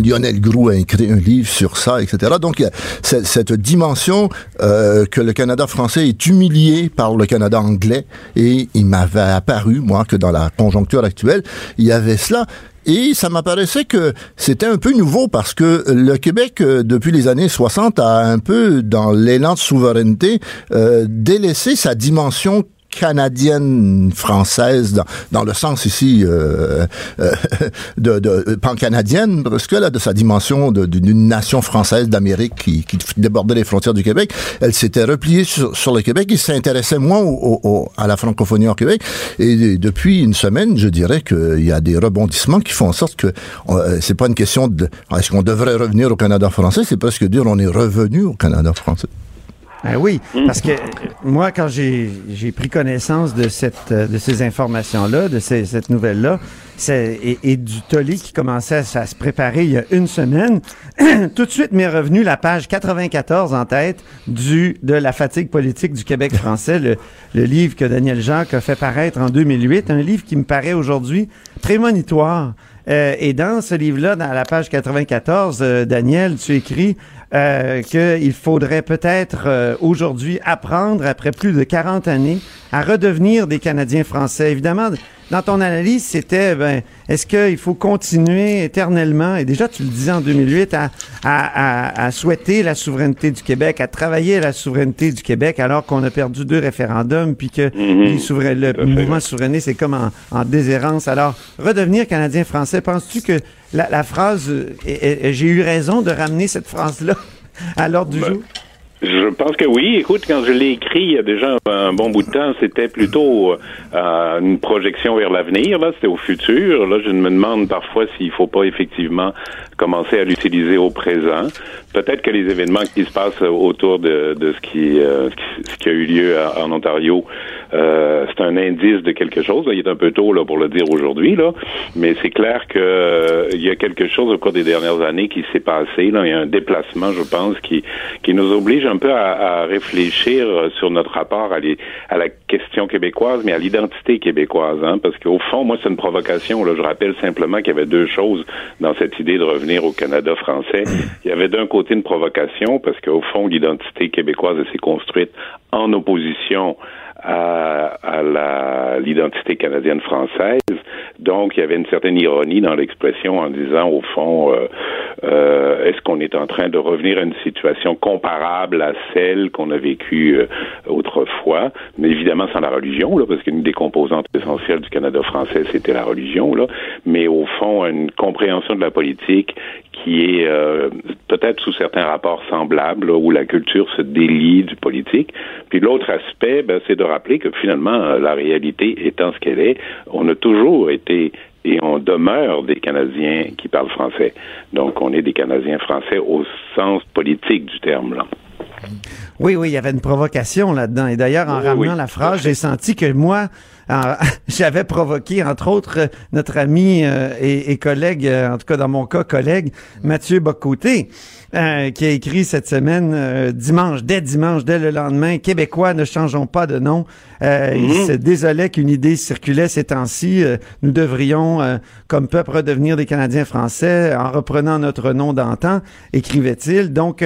Lionel Groux a écrit un livre sur ça, etc. Donc cette, dimension euh, que le Canada français est humilié par le Canada anglais et il m'avait apparu, moi, que dans la conjoncture actuelle, il y avait cela. Et ça m'apparaissait que c'était un peu nouveau parce que le Québec, euh, depuis les années 60, a un peu, dans l'élan de souveraineté, euh, délaissé sa dimension canadienne française dans, dans le sens ici euh, euh, [LAUGHS] de, de pan-canadienne parce que là de sa dimension d'une nation française d'Amérique qui, qui débordait les frontières du Québec elle s'était repliée sur, sur le Québec. Et s'intéressait moins au, au- au- à la francophonie en Québec. Et depuis une semaine je dirais qu'il y a des rebondissements qui font en sorte que euh, c'est pas une question de est-ce qu'on devrait revenir au Canada français? C'est presque dire on est revenu au Canada français Ben oui, parce que euh, moi, quand j'ai pris connaissance de cette euh, de ces informations-là, de ces- cette nouvelle-là, et, et du tollé qui commençait à, à se préparer il y a une semaine, [CLEARS THROAT] tout de suite m'est revenu la page 94 en tête du de la fatigue politique du Québec français, le, le livre que Daniel Jacques a fait paraître en 2008, un livre qui me paraît aujourd'hui prémonitoire. Euh, et dans ce livre-là, dans la page 94, euh, Daniel, tu écris euh, qu'il faudrait peut-être euh, aujourd'hui apprendre, après plus de 40 années, à redevenir des Canadiens français. Évidemment, dans ton analyse, c'était, ben, est-ce qu'il faut continuer éternellement, et déjà tu le disais en 2008, à, à, à, à souhaiter la souveraineté du Québec, à travailler à la souveraineté du Québec, alors qu'on a perdu deux référendums, puis que souverains- le mouvement souverainiste c'est comme en, en déshérence. Alors, redevenir Canadien français, penses-tu que la, la phrase, euh, j'ai eu raison de ramener cette phrase-là [LAUGHS] à l'ordre du Ben, jour? Je pense que oui. Écoute, quand je l'ai écrit il y a déjà un bon bout de temps, c'était plutôt euh, une projection vers l'avenir. Là, c'était au futur. Là, je me demande parfois s'il faut pas effectivement commencer à l'utiliser au présent. Peut-être que les événements qui se passent autour de, de ce, qui, euh, ce, qui, ce qui a eu lieu à- en Ontario, euh, c'est un indice de quelque chose. Il est un peu tôt là pour le dire aujourd'hui, là, mais c'est clair que euh, il y a quelque chose au cours des dernières années qui s'est passé. Là, il y a un déplacement, je pense, qui qui nous oblige un peu à, à réfléchir euh, sur notre rapport à, les, à la question québécoise, mais à l'identité québécoise, hein, parce qu'au fond, moi, c'est une provocation. Là, je rappelle simplement qu'il y avait deux choses dans cette idée de revenir au Canada français. Il y avait d'un côté une provocation, parce qu'au fond, l'identité québécoise s'est construite en opposition à, à l'identité canadienne-française. Donc, il y avait une certaine ironie dans l'expression en disant, au fond, euh, euh, est-ce qu'on est en train de revenir à une situation comparable à celle qu'on a vécue euh, autrefois, mais évidemment sans la religion, là, parce qu'une des composantes essentielles du Canada français, c'était la religion, là, mais au fond, une compréhension de la politique qui est euh, peut-être sous certains rapports semblables, là, où la culture se délie du politique. Puis l'autre aspect, ben, c'est de rappeler que finalement, la réalité étant ce qu'elle est, on a toujours été et on demeure des Canadiens qui parlent français. Donc, on est des Canadiens français au sens politique du terme. Là. Oui, oui, il y avait une provocation là-dedans. Et d'ailleurs, en Oui, ramenant oui. la phrase, j'ai senti que moi, [LAUGHS] j'avais provoqué, entre autres, notre ami euh, et, et collègue, euh, en tout cas dans mon cas, collègue, Mathieu Bocoté, euh, qui a écrit cette semaine, euh, dimanche, dès dimanche, dès le lendemain, Québécois, ne changeons pas de nom. Il Mhm. se désolait qu'une idée circulait ces temps-ci. Nous devrions, comme peuple, redevenir des Canadiens français en reprenant notre nom d'antan, écrivait-il. Donc,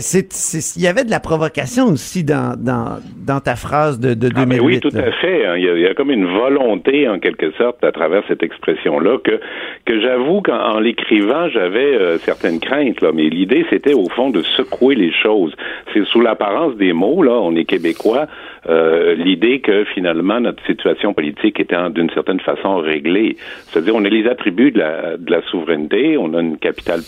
c'est- il y avait de la provocation aussi dans, dans, dans ta phrase de, de 2008. Ah, oui, tout là. à fait. Il, y a, il y a comme une volonté, en quelque sorte, à travers cette expression-là, que, que j'avoue qu'en en l'écrivant, j'avais euh, certaines craintes. Là, mais l'idée, c'était au fond de secouer les choses. C'est sous l'apparence des mots, là, on est québécois, euh, l'idée que finalement notre situation politique était d'une certaine façon réglée. C'est-à-dire, on a les attributs de la, de la souveraineté, on a une capitale,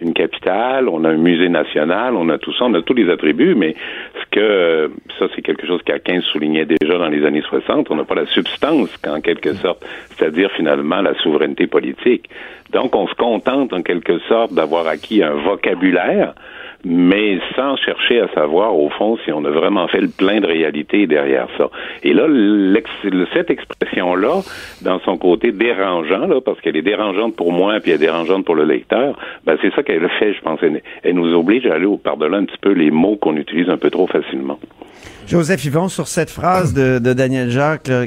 une capitale, on a un musée national, on a tout ça, on a tous les attributs, mais ce que ça, c'est quelque chose qu'Aquin soulignait déjà dans les années 60, on n'a pas la substance, en quelque sorte, c'est-à-dire finalement la souveraineté politique. Donc, on se contente en quelque sorte d'avoir acquis un vocabulaire, mais sans chercher à savoir, au fond, si on a vraiment fait le plein de réalité derrière ça. Et là, le- cette expression-là, dans son côté dérangeant, là, parce qu'elle est dérangeante pour moi, puis elle est dérangeante pour le lecteur, ben, c'est ça qu'elle fait, je pense. Elle, elle nous oblige à aller au par-delà un petit peu les mots qu'on utilise un peu trop facilement. Joseph Yvon, sur cette phrase de, de Daniel Jacques, là,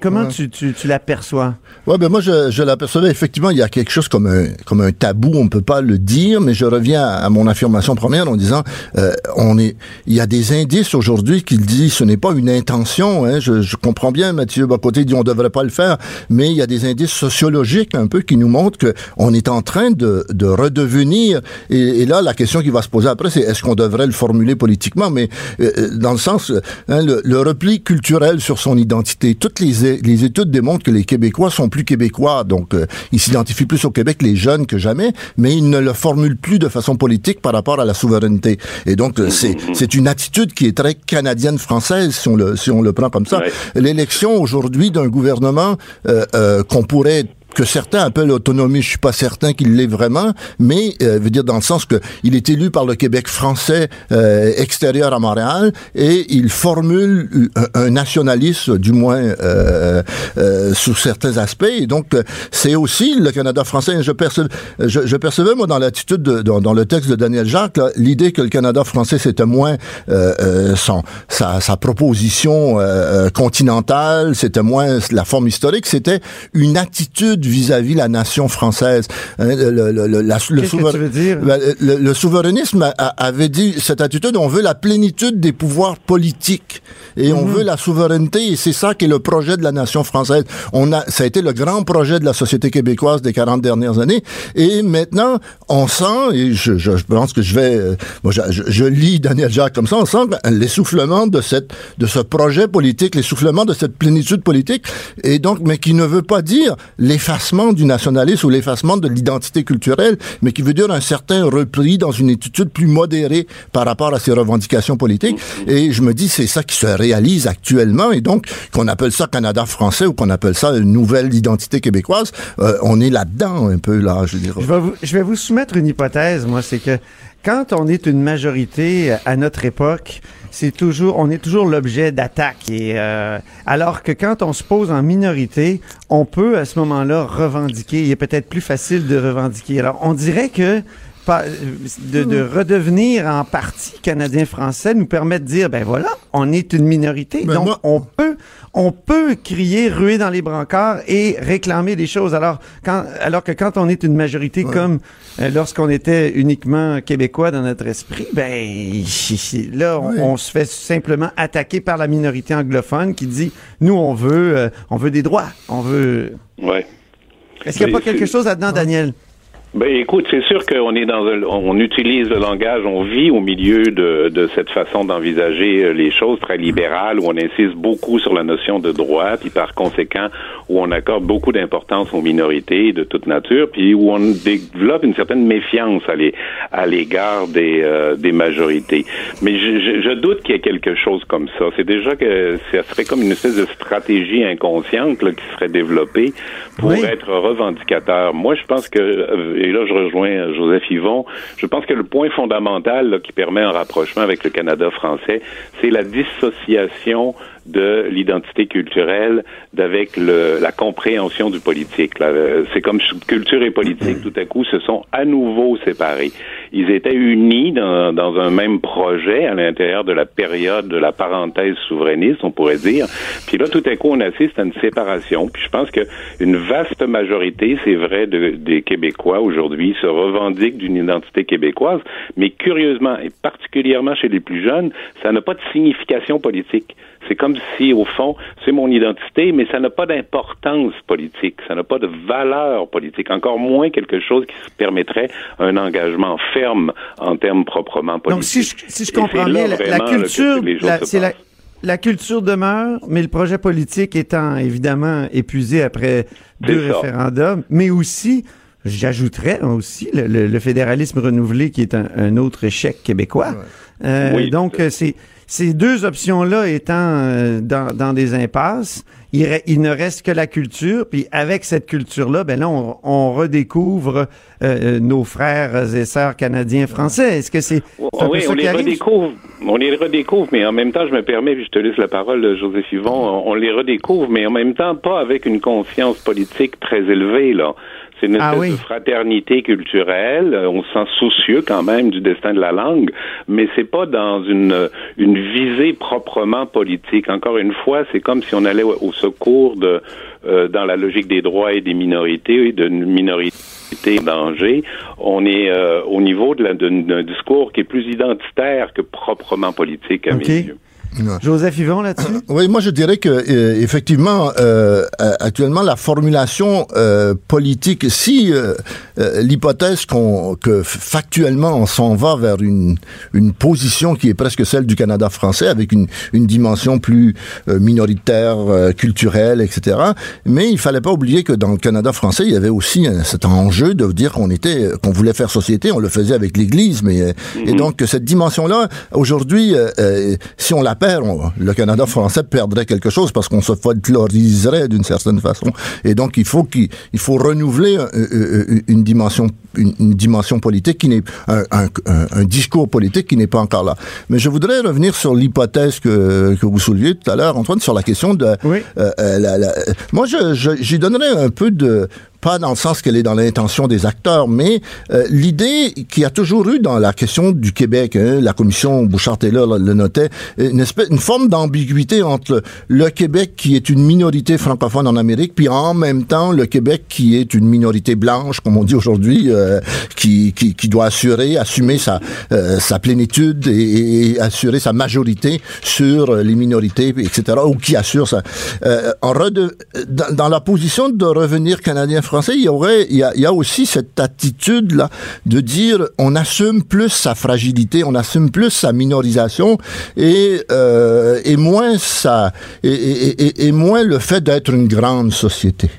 comment Ouais. tu, tu, tu l'aperçois? Ouais, ben moi je, je l'apercevais effectivement, il y a quelque chose comme un comme un tabou, on peut pas le dire, mais je reviens à, à mon affirmation première en disant euh, on est il y a des indices aujourd'hui qui disent ce n'est pas une intention, hein, je, je comprends bien Mathieu Bocoté dit on devrait pas le faire, mais il y a des indices sociologiques un peu qui nous montrent que on est en train de, de redevenir. Et, et là la question qui va se poser après c'est est-ce qu'on devrait le formuler politiquement, mais euh, euh, dans le sens hein, le, le repli culturel sur son identité, toutes les les études démontrent que les Québécois sont plus québécois, donc euh, ils s'identifient plus au Québec les jeunes que jamais, mais ils ne le formulent plus de façon politique par rapport à la souveraineté. Et donc euh, c'est une attitude qui est très canadienne française si on le si on le prend comme ça. Ouais. L'élection aujourd'hui d'un gouvernement euh, euh, qu'on pourrait que certains appellent autonomie, je suis pas certain qu'il l'est vraiment, mais euh, veut dire dans le sens que il est élu par le Québec français euh, extérieur à Montréal et il formule un, nationalisme du moins euh, euh, sous certains aspects et donc euh, c'est aussi le Canada français. Je, percevais, je, je percevais moi dans l'attitude de, dans, dans le texte de Daniel Jacques l'idée que le Canada français c'était moins euh, son sa, sa proposition continentale, c'était moins la forme historique, c'était une attitude vis-à-vis la nation française. Le, le, le, la- le Qu'est-ce que souver- tu veux dire? le, le souverainisme a- a- avait dit cette attitude, on veut la plénitude des pouvoirs politiques et on veut la souveraineté et c'est ça qui est le projet de la nation française. On a, ça a été le grand projet de la société québécoise des 40 dernières années et maintenant on sent et je, je, je pense que je vais, euh, moi je, lis Daniel Jacques comme ça, on sent l'essoufflement de cette de ce projet politique, l'essoufflement de cette plénitude politique et donc mais qui ne veut pas dire l'effacement du nationalisme ou l'effacement de l'identité culturelle, mais qui veut dire un certain repli dans une attitude plus modérée par rapport à ses revendications politiques. Et je me dis, c'est ça qui se réalise actuellement, et donc qu'on appelle ça Canada français ou qu'on appelle ça une nouvelle identité québécoise, euh, on est là-dedans un peu là, je vous, je vais vous soumettre une hypothèse, moi, c'est que quand on est une majorité à notre époque, c'est toujours, on est toujours l'objet d'attaques. Et euh, alors que quand on se pose en minorité, on peut à ce moment-là revendiquer. Il est peut-être plus facile de revendiquer. Alors, on dirait que de, de redevenir en partie canadien-français nous permet de dire, ben voilà, on est une minorité, Ben donc moi- on peut, on peut crier, ruer dans les brancards et réclamer des choses. Alors, quand, alors que quand on est une majorité comme euh, lorsqu'on était uniquement québécois dans notre esprit, ben [LAUGHS] là, on, Oui. on se fait simplement attaquer par la minorité anglophone qui dit, nous, on veut, euh, on veut des droits, on veut. Ouais. Est-ce qu'il n'y a pas quelque chose là-dedans, Daniel? Ben écoute, c'est sûr qu'on est dans un, on utilise le langage, on vit au milieu de, de cette façon d'envisager euh, les choses très libérales, où on insiste beaucoup sur la notion de droit, puis par conséquent où on accorde beaucoup d'importance aux minorités de toute nature, puis où on développe une certaine méfiance à l'égard des, euh, des majorités. Mais je, je, doute qu'il y ait quelque chose comme ça. C'est déjà que ça serait comme une espèce de stratégie inconsciente là, qui serait développée pour être revendicateur. Moi, je pense que euh, et là je rejoins Joseph Yvon, je pense que le point fondamental qui permet un rapprochement avec le Canada français, c'est la dissociation de l'identité culturelle d'avec la compréhension du politique. C'est comme culture et politique, tout à coup, se sont à nouveau séparés. Ils étaient unis dans, dans un même projet à l'intérieur de la période de la parenthèse souverainiste, on pourrait dire. Puis là, tout à coup, on assiste à une séparation. Puis je pense que une vaste majorité, c'est vrai, de, des Québécois aujourd'hui se revendiquent d'une identité québécoise, mais curieusement et particulièrement chez les plus jeunes, ça n'a pas de signification politique. C'est comme si, au fond, c'est mon identité, mais ça n'a pas d'importance politique, ça n'a pas de valeur politique, encore moins quelque chose qui permettrait un engagement ferme en termes proprement politiques. Donc, si je, si je comprends bien, la, culture, c'est la, la culture demeure, mais le projet politique étant évidemment épuisé après deux référendums, mais aussi J'ajouterais aussi le, fédéralisme renouvelé qui est un, autre échec québécois. Euh, donc, c'est ces deux options-là étant euh, dans, dans, des impasses, il, il, ne reste que la culture. Puis avec cette culture-là, ben là, on, on redécouvre euh, euh, nos frères et sœurs canadiens français. Est-ce que c'est oui, on les redécouvre, on les redécouvre, mais en même temps, je me permets, puis je te laisse la parole, Joseph Yvon, on, on les redécouvre, mais en même temps, pas avec une conscience politique très élevée là. C'est une ah espèce de fraternité culturelle. Euh, on se sent soucieux quand même du destin de la langue, mais c'est pas dans une, une visée proprement politique. Encore une fois, c'est comme si on allait au secours de, euh, dans la logique des droits et des minorités, de minorités en danger. On est euh, au niveau d'un discours qui est plus identitaire que proprement politique à mes yeux. Joseph Yvon là-dessus euh, Oui, moi je dirais que euh, effectivement euh, actuellement la formulation politique si l'hypothèse qu'on que factuellement on s'en va vers une une position qui est presque celle du Canada français avec une une dimension plus minoritaire culturelle etc. Mais il fallait pas oublier que dans le Canada français, il y avait aussi cet enjeu de dire qu'on était qu'on voulait faire société, on le faisait avec l'église mais et mm-hmm. donc cette dimension là aujourd'hui si on l'appelle le Canada français perdrait quelque chose parce qu'on se folkloriserait d'une certaine façon. Et donc, il faut qu'il faut renouveler euh, euh, euh, une dimension une, dimension politique qui n'est un, un, un, discours politique qui n'est pas encore là. Mais je voudrais revenir sur l'hypothèse que, que vous souleviez tout à l'heure, Antoine, sur la question de. Oui. la, la, moi, je, j'y donnerais un peu de pas dans le sens qu'elle est dans l'intention des acteurs, mais euh, l'idée qui a toujours eu dans la question du Québec, hein, la commission Bouchard-Taylor le notait, une, forme d'ambiguïté entre le Québec qui est une minorité francophone en Amérique, puis en même temps le Québec qui est une minorité blanche, comme on dit aujourd'hui, euh, qui, qui, doit assurer, assumer sa, euh, sa plénitude et, assurer sa majorité sur les minorités, etc., ou qui assure ça. en dans, dans la position de revenir canadien-français, il y aurait, il y a, aussi cette attitude là de dire on assume plus sa fragilité, on assume plus sa minorisation et euh, et moins sa et, et, et moins le fait d'être une grande société.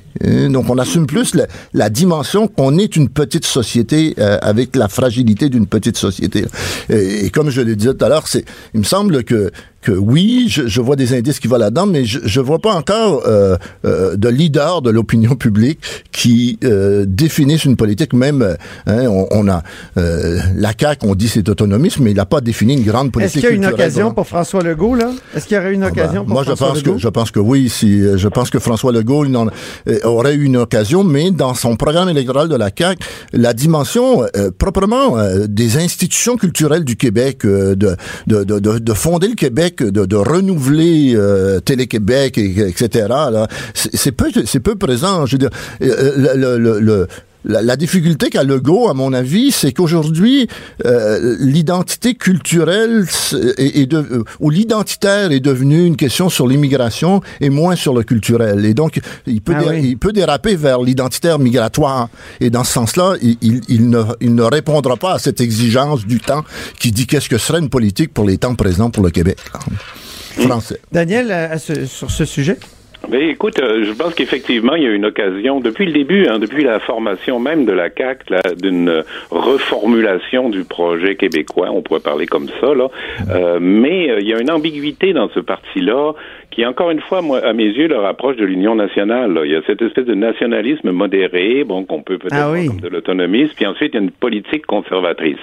Donc, on assume plus la, dimension qu'on est une petite société euh, avec la fragilité d'une petite société. Et, comme je l'ai dit tout à l'heure, c'est, il me semble que que oui, je, je vois des indices qui vont là-dedans, mais je, je vois pas encore euh, euh, de leader de l'opinion publique qui euh, définisse une politique. Même, hein, on, on, a euh, la CAQ, on dit c'est autonomisme, mais il n'a pas défini une grande politique. Est-ce qu'il y a une occasion pour François Legault là? Est-ce qu'il y aurait une ah ben, occasion pour moi, François Legault Moi, je pense que je pense que oui. Si je pense que François Legault il en, aurait eu une occasion, mais dans son programme électoral de la CAQ, la dimension euh, proprement euh, des institutions culturelles du Québec, euh, de, de, de, de, fonder le Québec, de, de renouveler Télé-Québec, etc., c'est peu, peu présent. Je veux dire, le, le, le la, la difficulté qu'a Legault, à mon avis, c'est qu'aujourd'hui, euh, l'identité culturelle est, est de, euh, ou l'identitaire est devenu une question sur l'immigration et moins sur le culturel. Et donc, il peut, Ah oui. il peut déraper vers l'identitaire migratoire. Et dans ce sens-là, il, il, il ne, il ne répondra pas à cette exigence du temps qui dit qu'est-ce que serait une politique pour les temps présents pour le Québec français. Daniel, à- à ce- sur ce sujet? Mais écoute, euh, je pense qu'effectivement, il y a une occasion, depuis le début, hein, depuis la formation même de la CAC, d'une euh, reformulation du projet québécois, on pourrait parler comme ça, là. Euh, mais euh, il y a une ambiguïté dans ce parti-là qui, encore une fois, moi, à mes yeux, le rapproche de l'Union nationale. là. Il y a cette espèce de nationalisme modéré, bon, qu'on peut peut-être Ah oui. comme de l'autonomisme, puis ensuite, il y a une politique conservatrice.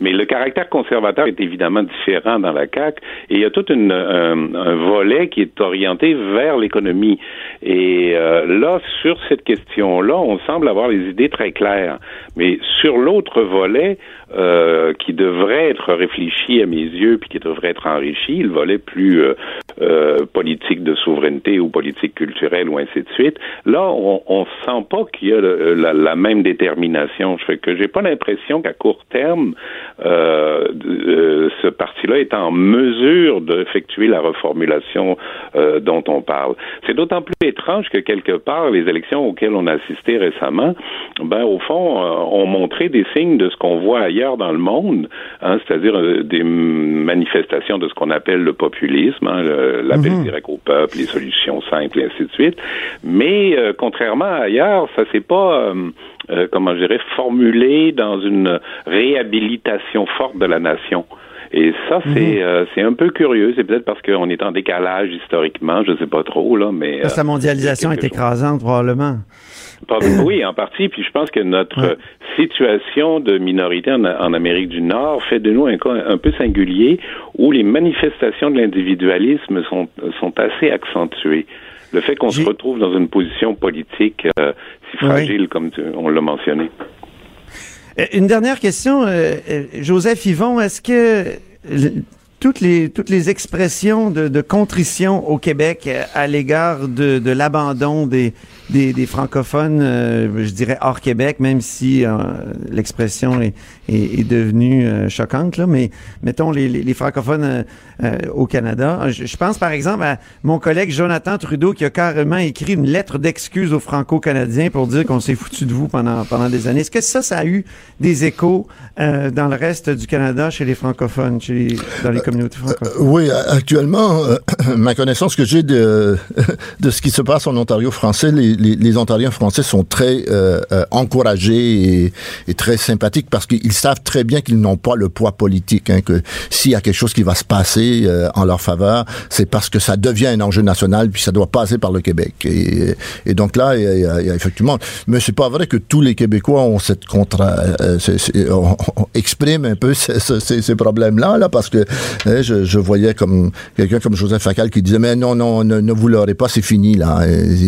Mais le caractère conservateur est évidemment différent dans la CAQ, et il y a tout une, un, un volet qui est orienté vers l'économie. Et euh, là, sur cette question-là, on semble avoir les idées très claires. Mais sur l'autre volet, euh, qui devrait être réfléchi à mes yeux, puis qui devrait être enrichi, le volet plus euh, euh, politique de souveraineté ou politique culturelle ou ainsi de suite, là, on, on sent pas qu'il y a le- la, la même détermination. Je fais que j'ai pas l'impression qu'à court terme, euh, euh, ce parti-là est en mesure d'effectuer la reformulation euh, dont on parle. C'est d'autant plus étrange que quelque part, les élections auxquelles on a assisté récemment, ben au fond, euh, ont montré des signes de ce qu'on voit dans le monde, hein, c'est-à-dire euh, des manifestations de ce qu'on appelle le populisme, hein, l'appel Mhm. direct au peuple, les solutions simples, et ainsi de suite. Mais euh, contrairement à ailleurs, ça s'est pas, euh, comment je dirais, formulé dans une réhabilitation forte de la nation. Et ça, c'est euh, c'est un peu curieux. C'est peut-être parce qu'on est en décalage historiquement, je sais pas trop là, mais la euh, mondialisation est chose. écrasante, probablement. Oui, en partie. Puis je pense que notre euh, situation de minorité en, en Amérique du Nord fait de nous un cas un peu singulier où les manifestations de l'individualisme sont, sont assez accentuées. Le fait qu'on se retrouve dans une position politique euh, si fragile, comme tu- on l'a mentionné. Euh, Une dernière question, euh, euh, Joseph Yvon, est-ce que toutes les toutes les expressions de, contrition au Québec à l'égard de l'abandon des, des, des francophones, euh, je dirais hors Québec, même si euh, l'expression est, est, est devenue euh, choquante, là, mais mettons les, les, les francophones euh, euh, au Canada. Je, je pense par exemple à mon collègue Jonathan Trudeau qui a carrément écrit une lettre d'excuse aux Franco-Canadiens pour dire qu'on s'est foutu de vous pendant pendant des années. Est-ce que ça, ça a eu des échos euh, dans le reste du Canada chez les francophones, chez les- dans les communautés francophones? Oui, actuellement, euh, [COUGHS] ma connaissance que j'ai de, [COUGHS] de ce qui se passe en Ontario français, les, les, les Ontariens français sont très euh, euh, encouragés et, très sympathiques parce qu'ils savent très bien qu'ils n'ont pas le poids politique, hein, que s'il y a quelque chose qui va se passer euh, en leur faveur, c'est parce que ça devient un enjeu national puis ça doit passer par le Québec. Et, et donc là, il y, a, il y a- effectivement, mais c'est pas vrai que tous les Québécois ont cette contra, c'est- un peu ces, problèmes-là, là, parce que hein, je, voyais comme quelqu'un comme Joseph Facal qui disait mais non non ne, ne vous l'aurez pas, c'est fini là,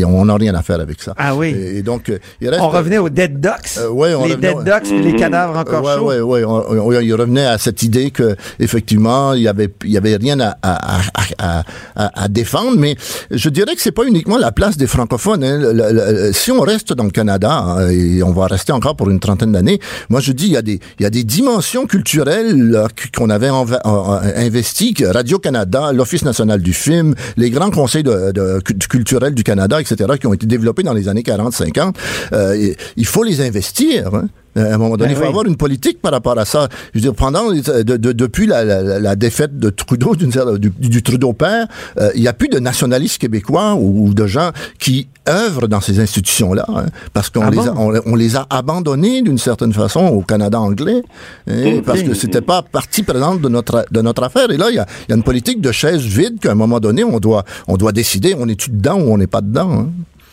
on n'a rien à faire avec ça. Ah oui. Et, et donc euh, il reste On revenait aux dead ducks, euh, ouais, on les revenait- dead ducks puis les cadavres encore ouais, chauds. Ouais, ouais, on, on- il revenait à cette idée que effectivement il y avait il y avait rien à, à, défendre, mais je dirais que c'est pas uniquement la place des francophones. hein. Le- le- le- si on reste dans le Canada hein, et on va rester encore pour une trentaine d'années, moi je dis il y a des il y a des dimensions culturelles qu'on avait euh, investies, que Radio Canada, l'Office national du film, les grands conseils de, de- cu- culturels du Canada, etc., qui ont été développés dans les années 40-50. Euh, il faut les investir. hein. Euh, À un moment donné, Ben il faut oui. avoir une politique par rapport à ça. Je veux dire, pendant les- de, de- depuis la, la- la défaite de Trudeau, du, du Trudeau père, euh, il n'y a plus de nationalistes québécois ou, ou de gens qui œuvrent dans ces institutions-là, hein, parce qu'on Ah les, a, bon? on, on les a abandonnés d'une certaine façon au Canada anglais, hein, Ok. parce que c'était pas partie prenante de notre de notre affaire. Et là, il y a, il y a une politique de chaise vide qu'à un moment donné, on doit on doit décider, on est-tu dedans ou on n'est pas dedans. hein?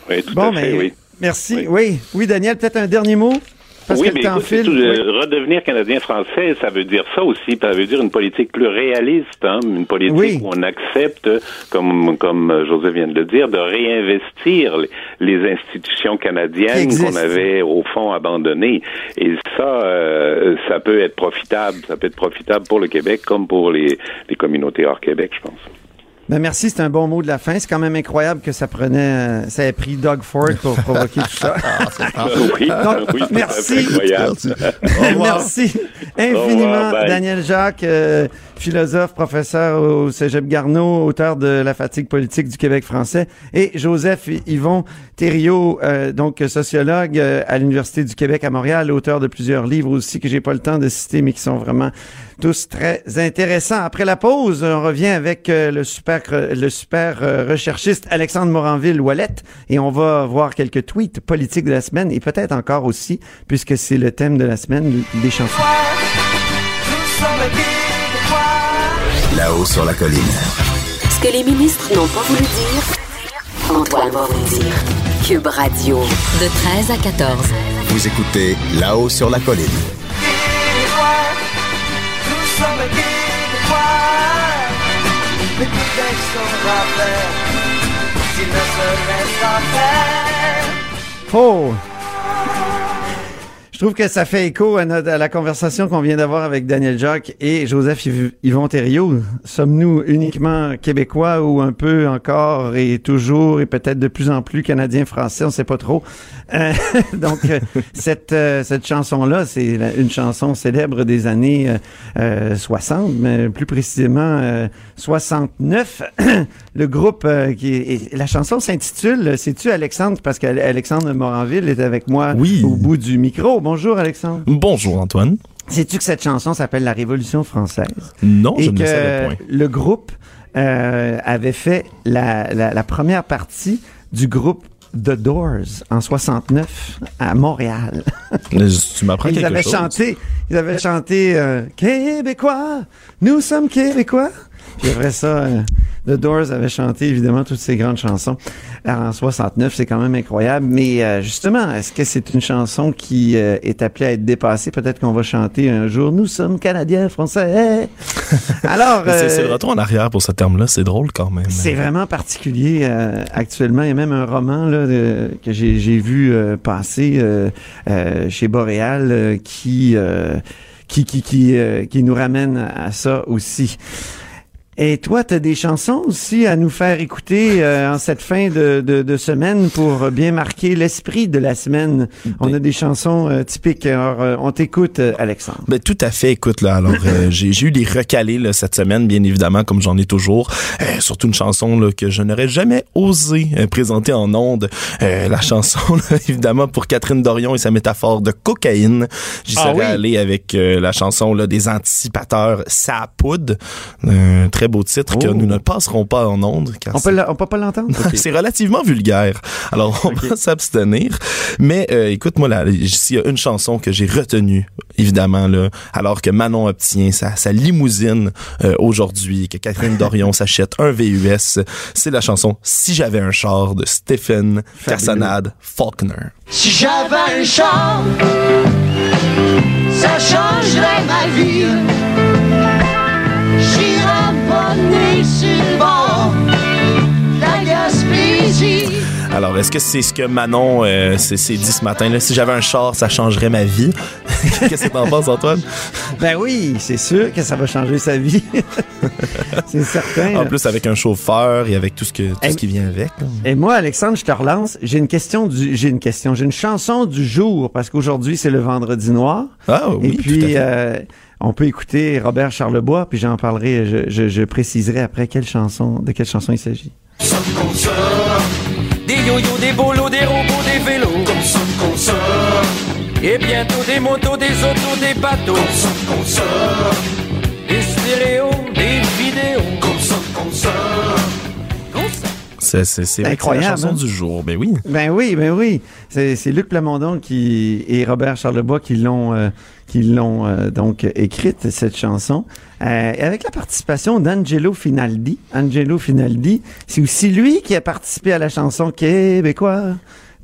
Oui, tout Bon, à fait, mais oui. merci. Oui. oui, Daniel, peut-être un dernier mot? Parce oui, que mais le temps écoute, tout, Oui. euh, redevenir canadien-français, ça veut dire ça aussi. Ça veut dire une politique plus réaliste, hein, une politique Oui. où on accepte, comme comme euh, José vient de le dire, de réinvestir les, institutions canadiennes qu'on avait au fond abandonnées. Et ça, euh, ça peut être profitable. Ça peut être profitable pour le Québec comme pour les, les communautés hors Québec, je pense. Ben merci, c'est un bon mot de la fin. C'est quand même incroyable que ça prenait, euh, ça ait pris Doug Ford pour [LAUGHS] provoquer tout ça. [LAUGHS] oui, Donc, oui, merci. [LAUGHS] Merci infiniment, revoir. Daniel Jacques, euh, philosophe, professeur au Cégep Garneau, auteur de La fatigue politique du Québec français, et Joseph Yvon Thériault, euh, donc sociologue euh, à l'Université du Québec à Montréal, auteur de plusieurs livres aussi que j'ai pas le temps de citer, mais qui sont vraiment tous très intéressants. Après la pause, on revient avec euh, le super, le super euh, recherchiste Alexandre Moranville-Ouellette et on va voir quelques tweets politiques de la semaine et peut-être encore aussi, puisque c'est le thème de la semaine, des chansons. Là-haut sur la colline. Ce que les ministres n'ont pas voulu dire, Antoine va vous le dire. Cube Radio. De 13 à 14. Vous écoutez Là-haut sur la colline. mais tout est sans rappel, s'il ne se faire. Je trouve que ça fait écho à, notre- à la conversation qu'on vient d'avoir avec Daniel Jacques et Joseph Yv- Yvon Thériault. Sommes-nous uniquement québécois ou un peu encore et toujours et peut-être de plus en plus canadiens-français, on sait pas trop. Euh, [LAUGHS] donc euh, cette euh, cette chanson-là, c'est une chanson célèbre des années euh, euh, 60, mais plus précisément euh, 69. [CLEARS THROAT] Le groupe euh, qui est, la chanson s'intitule, sais-tu Alexandre, parce qu'Alexandre Moranville est avec moi Oui. au bout du micro. Bonjour Alexandre. Bonjour Antoine. Sais-tu que cette chanson s'appelle La Révolution française? Non, et je ne que le savais point. le groupe euh, avait fait la, la, la première partie du groupe The Doors en 69 à Montréal. [LAUGHS] Tu m'apprends Ils quelque avaient chose. chanté, ils avaient chanté euh, Québécois, nous sommes Québécois. Puis après ça, euh, The Doors avait chanté évidemment toutes ces grandes chansons en 69. C'est quand même incroyable. Mais euh, justement, est-ce que c'est une chanson qui euh, est appelée à être dépassée? Peut-être qu'on va chanter un jour Nous sommes Canadiens, Français. [LAUGHS] Alors, Mais C'est euh, le retour en arrière pour ce terme-là, c'est drôle quand même. c'est vraiment particulier euh, actuellement. Il y a même un roman là, de- que j'ai vu euh, passer euh, euh, chez Boréal euh, qui, euh, qui, qui, qui, euh, qui nous ramène à ça aussi. Et toi, tu as des chansons aussi à nous faire écouter euh, en cette fin de, de, de semaine pour bien marquer l'esprit de la semaine? On a des chansons euh, typiques. Alors, euh, on t'écoute, euh, Alexandre. Ben, tout à fait. Écoute, là, alors, euh, [LAUGHS] j'ai eu des recalés là, cette semaine, bien évidemment, comme j'en ai toujours. Euh, surtout une chanson là, que je n'aurais jamais osé présenter en ondes. Euh, la [LAUGHS] chanson, là, évidemment, pour Catherine Dorion et sa métaphore de cocaïne. J'y Ah serais oui? allé avec euh, la chanson là, des anticipateurs Sa poudre. Un très beau titre que Oh. nous ne passerons pas en ondes. car On peut, la- on peut pas l'entendre? [LAUGHS] C'est relativement vulgaire. Alors, on va s'abstenir. Mais euh, écoute, moi, s'il y a une chanson que j'ai retenue, évidemment, là, alors que Manon obtient sa, sa limousine euh, aujourd'hui, que Catherine Dorion [LAUGHS] s'achète un VUS, c'est la chanson Si j'avais un char de Stephen Cassonade Faulkner. Si j'avais un char, ça changerait ma vie. J'irais Alors, est-ce que c'est ce que Manon euh, s'est dit ce matin? Là? Si j'avais un char, ça changerait ma vie. [LAUGHS] Qu'est-ce que t'en penses, Antoine? Ben oui, c'est sûr que ça va changer sa vie. [LAUGHS] c'est certain. En là. plus, avec un chauffeur et avec tout ce, que, tout ce qui vient avec. Et moi, Alexandre, je te relance. J'ai une question du, j'ai une question, j'ai une chanson du jour parce qu'aujourd'hui c'est le Vendredi Noir. Ah oui, Et tout à puis fait. euh, on peut écouter Robert Charlebois, puis j'en parlerai, je, je, je préciserai après quelle chanson, de quelle chanson il s'agit. Des yo-yo, des bolos, des robots, des vélos. Comme ça qu'on sort. Et bientôt des motos, des autos, des bateaux. Comme ça qu'on sort. Des stéréos, des vidéos. Comme ça qu'on sort. C'est, c'est la incroyable, chanson hein? du jour. Ben oui. Ben oui, ben oui. C'est, c'est Luc Plamondon qui et Robert Charlebois qui l'ont euh, qui l'ont euh, donc écrite cette chanson Euh, avec la participation d'Angelo Finaldi. Angelo Finaldi, c'est aussi lui qui a participé à la chanson québécois.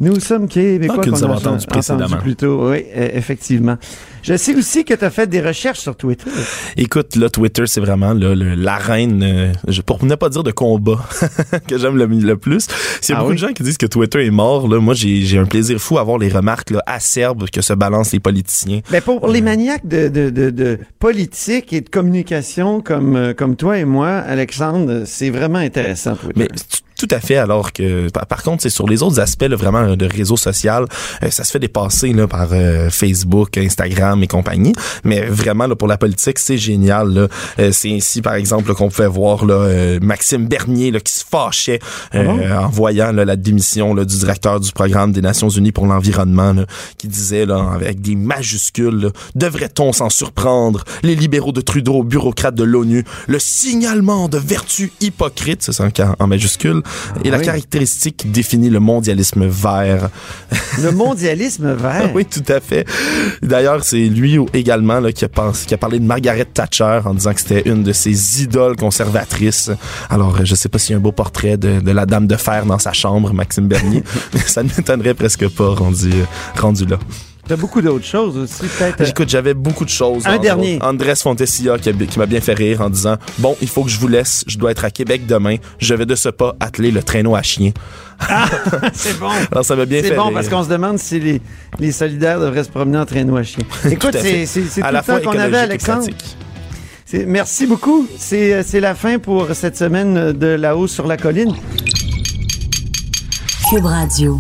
Nous sommes québécois. Ah, que nous avons entendu précédemment. plus tôt. Oui, euh, effectivement. Je sais aussi que tu as fait des recherches sur Twitter. Écoute, là, Twitter, c'est vraiment l'arène, euh, pour ne pas dire de combat, [LAUGHS] que j'aime le, le plus. S'il y a Ah beaucoup oui? de gens qui disent que Twitter est mort, là, moi, j'ai un plaisir fou à voir les remarques là, acerbes que se balancent les politiciens. Ben pour les maniaques de, de, de, de politique et de communication comme, euh, comme toi et moi, Alexandre, c'est vraiment intéressant. Twitter. Mais t- tout à fait, alors que par, contre, c'est sur les autres aspects là, vraiment euh, de réseau social, euh, ça se fait dépasser là, par euh, Facebook, Instagram et compagnie. Mais vraiment là, pour la politique, c'est génial. là. Euh, c'est ainsi, par exemple, là, qu'on pouvait voir là, euh, Maxime Bernier là, qui se fâchait euh, en voyant là, la démission là, du directeur du programme des Nations Unies pour l'environnement, là, qui disait là, avec des majuscules, là, devrait-on s'en surprendre? Les libéraux de Trudeau, bureaucrates de l'ONU, le signalement de vertu hypocrite, ça c'est en, en majuscule, et la oui. caractéristique qui définit le mondialisme vert. Le mondialisme [LAUGHS] vert? oui, tout à fait. D'ailleurs, c'est lui également là, qui, a pensé, qui a parlé de Margaret Thatcher en disant que c'était une de ses idoles conservatrices. Alors, je sais pas s'il y a un beau portrait de, de la dame de fer dans sa chambre, Maxime Bernier, [LAUGHS] mais ça ne m'étonnerait presque pas rendu, rendu là. T'as beaucoup d'autres choses aussi, peut-être. euh, Écoute, j'avais beaucoup de choses. Un entre dernier. autres. Andrés Fontesilla qui, m'a bien fait rire en disant Bon, il faut que je vous laisse, je dois être à Québec demain, je vais de ce pas atteler le traîneau à chien. [LAUGHS] c'est bon. [LAUGHS] Alors, ça m'a bien fait C'est bon rire. parce qu'on se demande si les, les solidaires devraient se promener en traîneau à chien. [LAUGHS] Écoute, Tout à c'est fait. c'est- c'est À tout la le temps qu'on avait, Alexandre. Merci beaucoup. C'est euh, c'est la fin pour cette semaine de La Hausse sur la colline. Cube Radio.